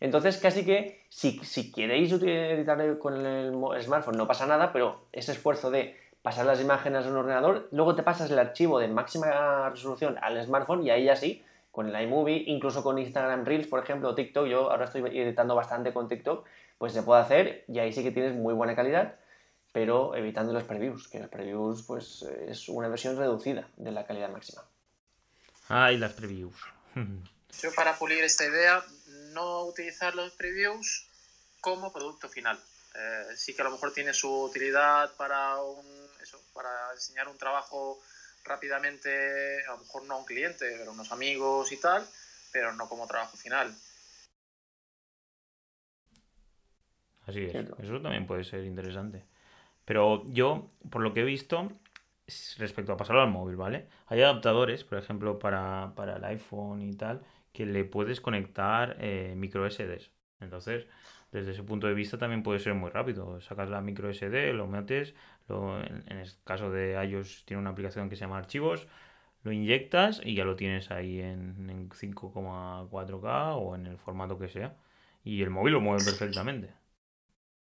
Entonces, casi que si, si queréis editar con el smartphone no pasa nada, pero ese esfuerzo de pasar las imágenes a un ordenador, luego te pasas el archivo de máxima resolución al smartphone y ahí ya sí con el iMovie, incluso con Instagram Reels, por ejemplo, o TikTok, yo ahora estoy editando bastante con TikTok, pues se puede hacer y ahí sí que tienes muy buena calidad, pero evitando los previews, que los previews pues es una versión reducida de la calidad máxima. Ay, las previews. <laughs> yo para pulir esta idea, no utilizar los previews como producto final. Eh, sí que a lo mejor tiene su utilidad para un, eso, para diseñar un trabajo rápidamente, a lo mejor no a un cliente, pero a unos amigos y tal, pero no como trabajo final. Así es, eso también puede ser interesante. Pero yo, por lo que he visto, respecto a pasarlo al móvil, ¿vale? Hay adaptadores, por ejemplo, para, el iPhone y tal, que le puedes conectar eh, micro SDs. Entonces, desde ese punto de vista también puede ser muy rápido. Sacas la micro SD, lo metes, en, el caso de iOS tiene una aplicación que se llama Archivos, lo inyectas y ya lo tienes ahí en, en 5,4K o en el formato que sea. Y el móvil lo mueve perfectamente.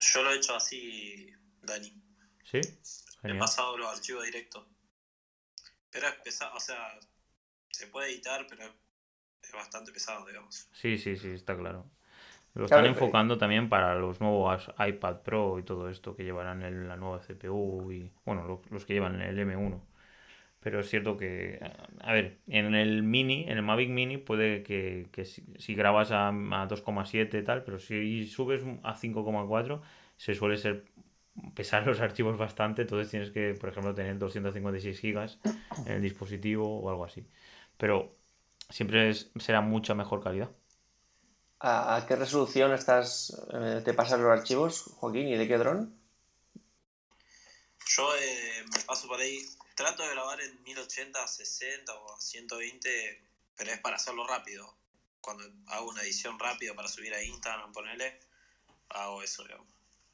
Yo lo he hecho así, Dani. ¿Sí? He pasado los archivos directos. Pero es pesado, o sea, se puede editar, pero es bastante pesado, digamos. Sí, sí, sí, está claro. Lo están enfocando también para los nuevos iPad Pro y todo esto que llevarán la nueva CPU y, bueno, los, que llevan el M1. Pero es cierto que, a ver, en el Mini, en el Mavic Mini, puede que, si, grabas a, a 2,7 tal, pero si subes a 5,4, se suele ser pesar los archivos bastante, entonces tienes que, por ejemplo, tener 256 gigas en el dispositivo o algo así. Pero siempre será mucha mejor calidad. ¿A, qué resolución estás, eh, te pasas los archivos, Joaquín, y de qué dron? Yo eh, me paso por ahí, trato de grabar en 1080, 60 o 120, pero es para hacerlo rápido. Cuando hago una edición rápida para subir a Instagram, ponerle, hago eso, digamos,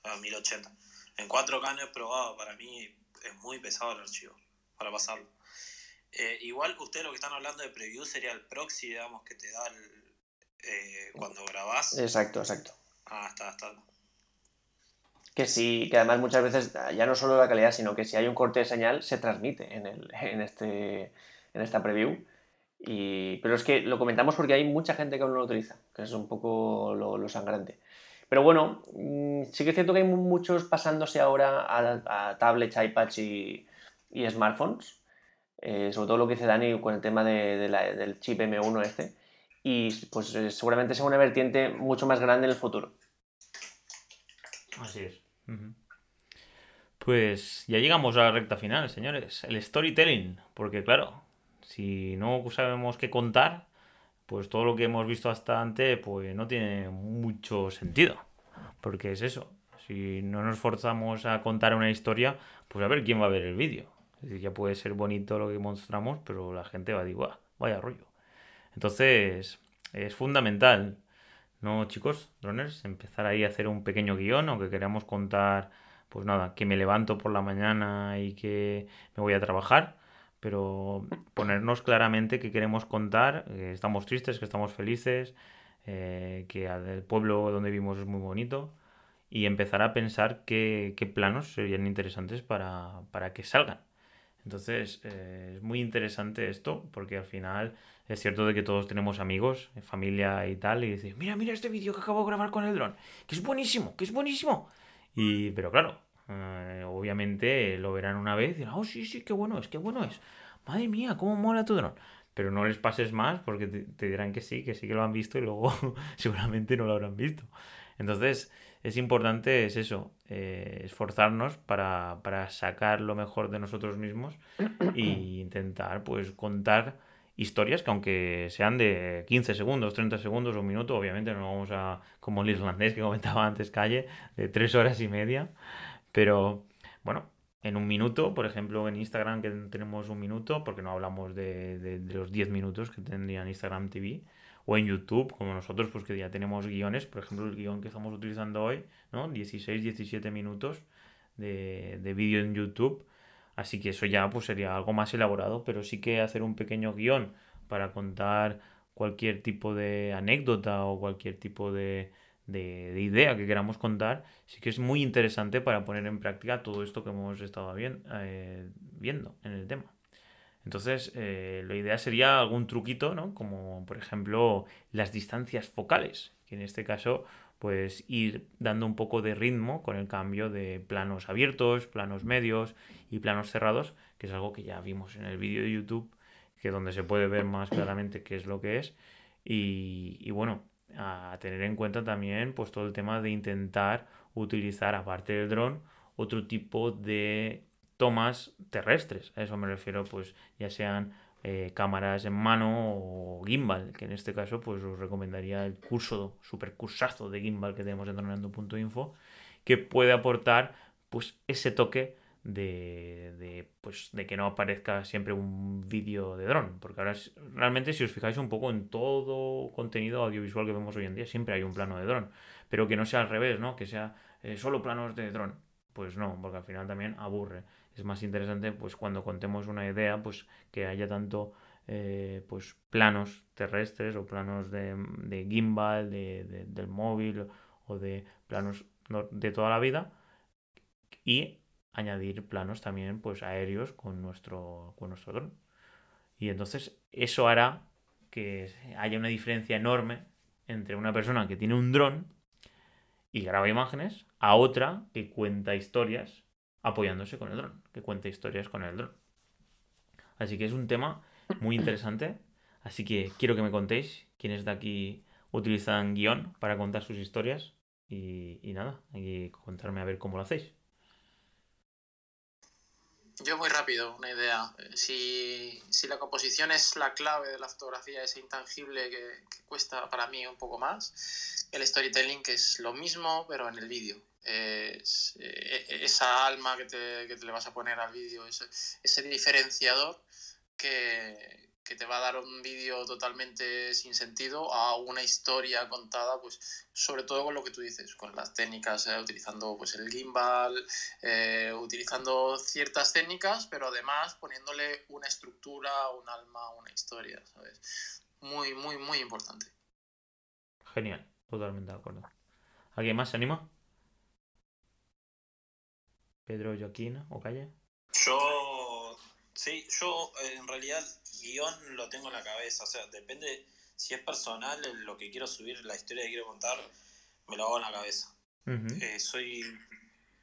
a 1080. En 4K no he probado, para mí es muy pesado el archivo para pasarlo. Eh, igual ustedes lo que están hablando de preview sería el proxy, digamos, que te da el, eh, cuando grabás. Exacto, exacto. Ah, está, está. Que sí, que además muchas veces ya no solo la calidad, sino que si hay un corte de señal se transmite en, el, en, este, en esta preview. Y, pero es que lo comentamos porque hay mucha gente que aún no lo utiliza, que es un poco lo, sangrante. Pero bueno, mm, sí que es cierto que hay muchos pasándose ahora a, tablets, iPads y, y smartphones. Eh, sobre todo lo que dice Dani con el tema de, del chip M1 este y pues eh, seguramente sea una vertiente mucho más grande en el futuro. Así es. Pues ya llegamos a la recta final, señores. El storytelling. Porque claro, si no sabemos qué contar, pues todo lo que hemos visto hasta antes, pues no tiene mucho sentido. Porque es eso. Si no nos forzamos a contar una historia, pues a ver quién va a ver el vídeo. Es decir, ya puede ser bonito lo que mostramos, pero la gente va a decir, vaya rollo. Entonces, es fundamental ¿no, chicos? Droners, empezar ahí a hacer un pequeño guion o que queramos contar, pues nada, que me levanto por la mañana y que me voy a trabajar, pero ponernos claramente que queremos contar, que estamos tristes, que estamos felices, eh, que el pueblo donde vivimos es muy bonito y empezar a pensar qué, qué planos serían interesantes para, para que salgan. Entonces, eh, es muy interesante esto, porque al final es cierto de que todos tenemos amigos, eh, familia y tal, y dices, mira, mira este vídeo que acabo de grabar con el dron, que es buenísimo, que es buenísimo. Y, pero claro, eh, obviamente lo verán una vez y dirán, oh, sí, sí, qué bueno es, qué bueno es. Madre mía, cómo mola tu dron. Pero no les pases más porque te, dirán que sí, que sí que lo han visto y luego <laughs> seguramente no lo habrán visto. Entonces, es importante, es eso, eh, esforzarnos para, para, sacar lo mejor de nosotros mismos e intentar, pues, contar historias que aunque sean de 15 segundos, 30 segundos un minuto, obviamente no vamos a, como el irlandés que comentaba antes, calle, de 3 horas y media, pero, bueno, en un minuto, por ejemplo, en Instagram que tenemos un minuto, porque no hablamos de, de, los 10 minutos que tendría en Instagram TV, o en YouTube, como nosotros, pues que ya tenemos guiones, por ejemplo, el guion que estamos utilizando hoy, ¿no? 16, 17 minutos de, de vídeo en YouTube. Así que eso ya pues sería algo más elaborado, pero sí que hacer un pequeño guion para contar cualquier tipo de anécdota o cualquier tipo de, de, de, idea que queramos contar, sí que es muy interesante para poner en práctica todo esto que hemos estado eh, viendo en el tema. Entonces, eh, la idea sería algún truquito, ¿no? Como por ejemplo las distancias focales, que en este caso, pues ir dando un poco de ritmo con el cambio de planos abiertos, planos medios y planos cerrados, que es algo que ya vimos en el vídeo de YouTube, que donde se puede ver más claramente qué es lo que es. Y, y bueno, a tener en cuenta también pues todo el tema de intentar utilizar, aparte del dron, otro tipo de tomas terrestres. A eso me refiero, pues ya sean eh, cámaras en mano o gimbal, que en este caso pues os recomendaría el curso, super cursazo de gimbal que tenemos en dronando.info, que puede aportar pues ese toque de, pues, de que no aparezca siempre un vídeo de dron. Porque ahora realmente si os fijáis un poco en todo contenido audiovisual que vemos hoy en día, siempre hay un plano de dron. Pero que no sea al revés, ¿no? Que sea eh, solo planos de dron. Pues no, porque al final también aburre es más interesante pues cuando contemos una idea pues que haya tanto eh, pues planos terrestres o planos de, gimbal de, de, del móvil o de planos de toda la vida y añadir planos también pues aéreos con nuestro con nuestro dron. Y entonces eso hará que haya una diferencia enorme entre una persona que tiene un dron y graba imágenes a otra que cuenta historias apoyándose con el dron, que cuenta historias con el dron. Así que es un tema muy interesante. Así que quiero que me contéis quiénes de aquí utilizan guion para contar sus historias. Y, nada, hay contarme a ver cómo lo hacéis. Yo muy rápido, una idea. Si, si, la composición es la clave de la fotografía, ese intangible que, que, cuesta para mí un poco más, el storytelling que es lo mismo pero en el vídeo eh, esa alma que te, que te, le vas a poner al vídeo, ese, ese, diferenciador que, que, te va a dar un vídeo totalmente sin sentido a una historia contada, pues sobre todo con lo que tú dices, con las técnicas, eh, utilizando pues el gimbal, eh, utilizando ciertas técnicas, pero además poniéndole una estructura, un alma, una historia, ¿sabes? Muy, muy, muy importante. Genial, totalmente de acuerdo. ¿Alguien más se anima? Pedro Joaquín o Calle? Yo, sí, yo en realidad guion lo tengo en la cabeza, o sea, depende si es personal lo que quiero subir, la historia que quiero contar, me lo hago en la cabeza. Uh -huh. eh, soy,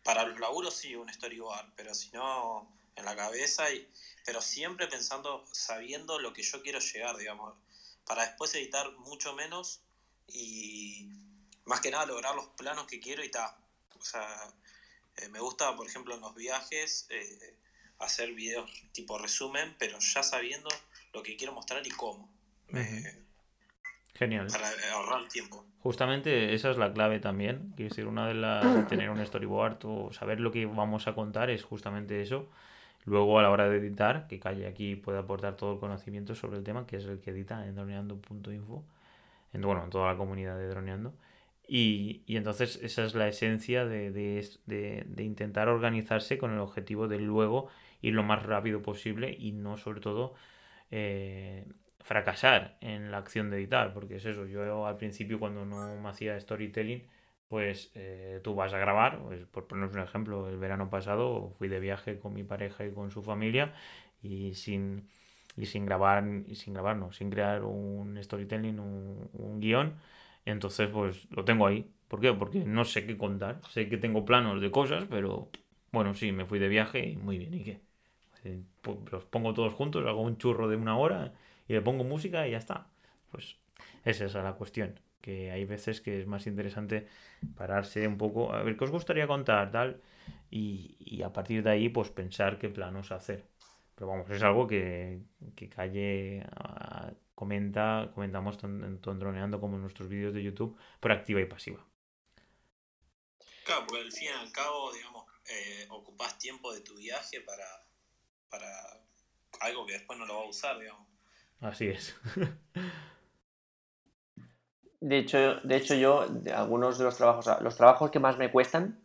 para los laburos sí, un storyboard, pero si no, en la cabeza, y, pero siempre pensando, sabiendo lo que yo quiero llegar, digamos, para después editar mucho menos y más que nada lograr los planos que quiero y tal. O sea, eh, me gusta, por ejemplo, en los viajes eh, hacer videos tipo resumen, pero ya sabiendo lo que quiero mostrar y cómo. Uh -huh. Genial. Para ahorrar tiempo. Justamente esa es la clave también. Quiero decir, una de las tener un storyboard o saber lo que vamos a contar es justamente eso. Luego, a la hora de editar, que Calle aquí puede aportar todo el conocimiento sobre el tema, que es el que edita en dominando.info. en, bueno, en toda la comunidad de Droneando. Y, entonces esa es la esencia de, intentar organizarse con el objetivo de luego ir lo más rápido posible y no sobre todo eh, fracasar en la acción de editar, porque es eso, yo al principio cuando no me hacía storytelling, pues eh, tú vas a grabar, pues, por poner un ejemplo, el verano pasado fui de viaje con mi pareja y con su familia y sin, y sin grabar, y sin grabar, sin crear un storytelling, un, un guion, entonces pues lo tengo ahí. ¿Por qué? Porque no sé qué contar, sé que tengo planos de cosas, pero bueno, sí, me fui de viaje y muy bien, ¿y qué? Eh, pues, los pongo todos juntos, hago un churro de una hora y le pongo música y ya está. Pues es esa la cuestión, que hay veces que es más interesante pararse un poco, a ver qué os gustaría contar, tal, y, a partir de ahí pues pensar qué planos hacer. Pero vamos, es algo que, que Calle comenta, comentamos tanto en Droneando como en nuestros vídeos de YouTube, por activa y pasiva. Claro, porque al fin y al cabo, digamos, eh, ocupas tiempo de tu viaje para, para algo que después no lo va a usar, digamos. Así es. <laughs> De hecho, de hecho yo, algunos de los trabajos, los trabajos que más me cuestan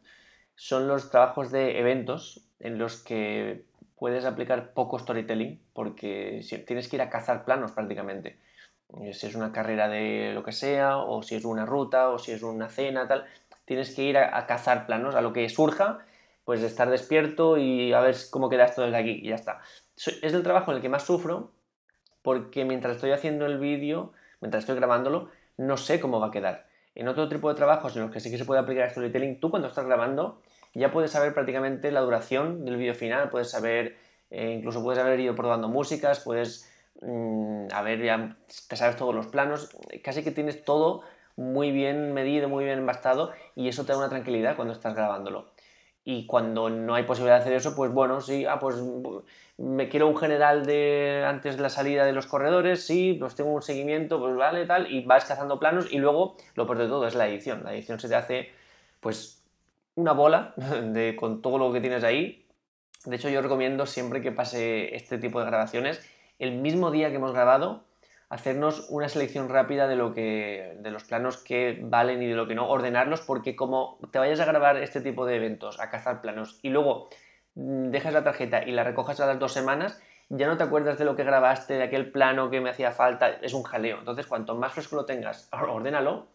son los trabajos de eventos en los que puedes aplicar poco storytelling porque tienes que ir a cazar planos prácticamente. Eh, si es una carrera de lo que sea, o si es una ruta, o si es una cena, tal, tienes que ir a, cazar planos, a lo que surja, pues estar despierto y a ver cómo queda esto desde aquí y ya está. Es el trabajo en el que más sufro porque mientras estoy haciendo el vídeo, mientras estoy grabándolo, no sé cómo va a quedar. En otro tipo de trabajos en los que sí que se puede aplicar storytelling, tú cuando estás grabando ya puedes saber prácticamente la duración del vídeo final, puedes saber, eh, incluso puedes haber ido probando músicas, puedes mm, haber ya, te sabes todos los planos, casi que tienes todo muy bien medido, muy bien embastado y eso te da una tranquilidad cuando estás grabándolo. Y cuando no hay posibilidad de hacer eso, pues bueno, sí, ah, pues me quiero un general de antes de la salida de los corredores, sí, pues tengo un seguimiento, pues vale, tal, y vas cazando planos y luego lo peor de todo es la edición. La edición se te hace, pues, una bola <laughs> de, con todo lo que tienes ahí. De hecho, yo recomiendo siempre que pase este tipo de grabaciones, el mismo día que hemos grabado, hacernos una selección rápida de lo que de los planos que valen y de lo que no, ordenarlos porque como te vayas a grabar este tipo de eventos, a cazar planos y luego Mm, dejas la tarjeta y la recojas a las dos semanas, ya no te acuerdas de lo que grabaste, de aquel plano que me hacía falta, es un jaleo. Entonces, cuanto más fresco lo tengas, ordénalo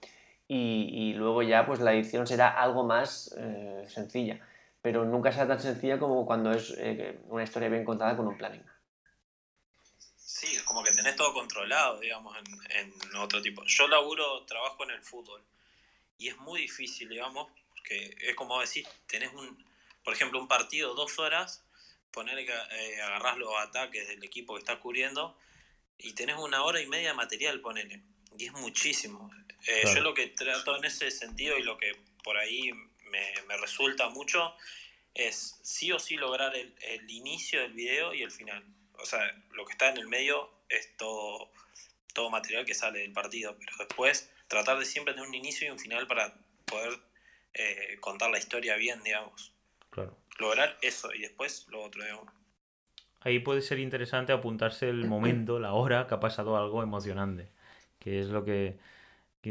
y, luego ya pues la edición será algo más eh, sencilla. Pero nunca será tan sencilla como cuando es eh, una historia bien contada con un planning. Sí, como que tenés todo controlado, digamos, en, otro tipo. Yo laburo, trabajo en el fútbol y es muy difícil, digamos, porque es como decir, tenés un, por ejemplo, un partido, dos horas, poner que eh, agarrás los ataques del equipo que estás cubriendo y tenés una hora y media de material, ponele. Y es muchísimo. Eh, yo lo que trato en ese sentido y lo que por ahí me, resulta mucho es sí o sí lograr el, inicio del video y el final. O sea, lo que está en el medio es todo, todo material que sale del partido, pero después tratar de siempre tener un inicio y un final para poder eh, contar la historia bien, digamos. Claro. Lograr eso y después lo otro, Ahí puede ser interesante apuntarse el momento, la hora que ha pasado algo emocionante, que es lo que,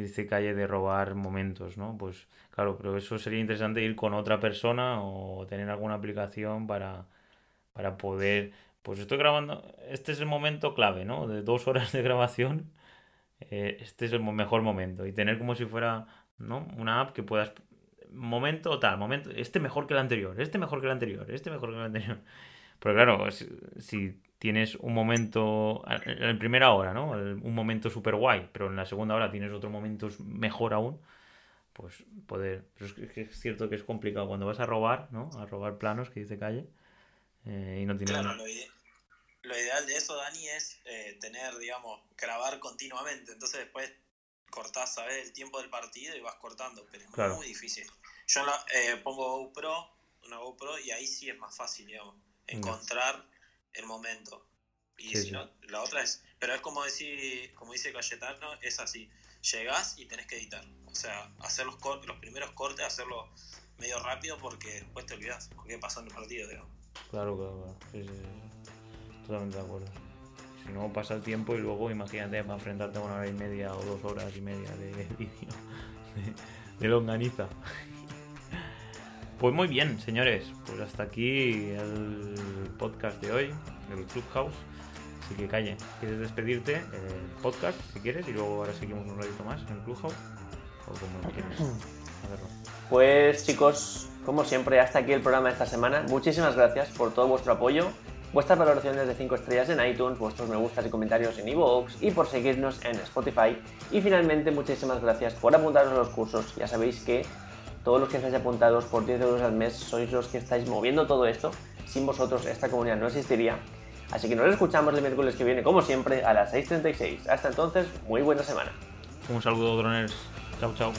dice Calle de robar momentos, ¿no? Pues claro, pero eso sería interesante ir con otra persona o tener alguna aplicación para, para poder, pues estoy grabando, este es el momento clave, ¿no? De dos horas de grabación, eh, este es el mejor momento y tener como si fuera, ¿no? Una app que puedas momento tal, momento, este mejor que el anterior, este mejor que el anterior, este mejor que el anterior. Pero claro, si, tienes un momento en primera hora, ¿no? Un momento súper guay, pero en la segunda hora tienes otro momento mejor aún, pues poder... Pero es, que es cierto que es complicado cuando vas a robar, ¿no? A robar planos, que dice calle, eh, y no tienes... Claro, lo, ideal de eso, Dani, es eh, tener, digamos, grabar continuamente. Entonces después cortás, ¿sabes? El tiempo del partido y vas cortando, pero es muy difícil. Yo eh, pongo GoPro, una GoPro, y ahí sí es más fácil, digamos, encontrar el momento. Y si no, la otra es, pero es como decir, como dice Cayetano, es así, llegás y tenés que editar. O sea, hacer los, los primeros cortes, hacerlo medio rápido porque después te olvidas con qué pasó en el partido, digamos. Claro, claro, claro. Sí, sí, Totalmente de acuerdo. si no pasa el tiempo y luego imagínate para enfrentarte a una hora y media o dos horas y media de <laughs> vídeo de, longaniza. Pues muy bien, señores, pues hasta aquí el podcast de hoy, el Clubhouse. Así que calle, ¿quieres despedirte? El podcast, si quieres, y luego ahora seguimos un ratito más en el Clubhouse. O como quieres. Pues chicos, como siempre, hasta aquí el programa de esta semana. Muchísimas gracias por todo vuestro apoyo vuestras valoraciones de 5 estrellas en iTunes, vuestros me gustas y comentarios en iVoox y por seguirnos en Spotify. Y finalmente, muchísimas gracias por apuntaros a los cursos. Ya sabéis que todos los que estáis apuntados por 10 euros al mes sois los que estáis moviendo todo esto. Sin vosotros esta comunidad no existiría. Así que nos escuchamos el miércoles que viene, como siempre, a las 6.36. Hasta entonces, muy buena semana. Un saludo, droners. Chao, chao.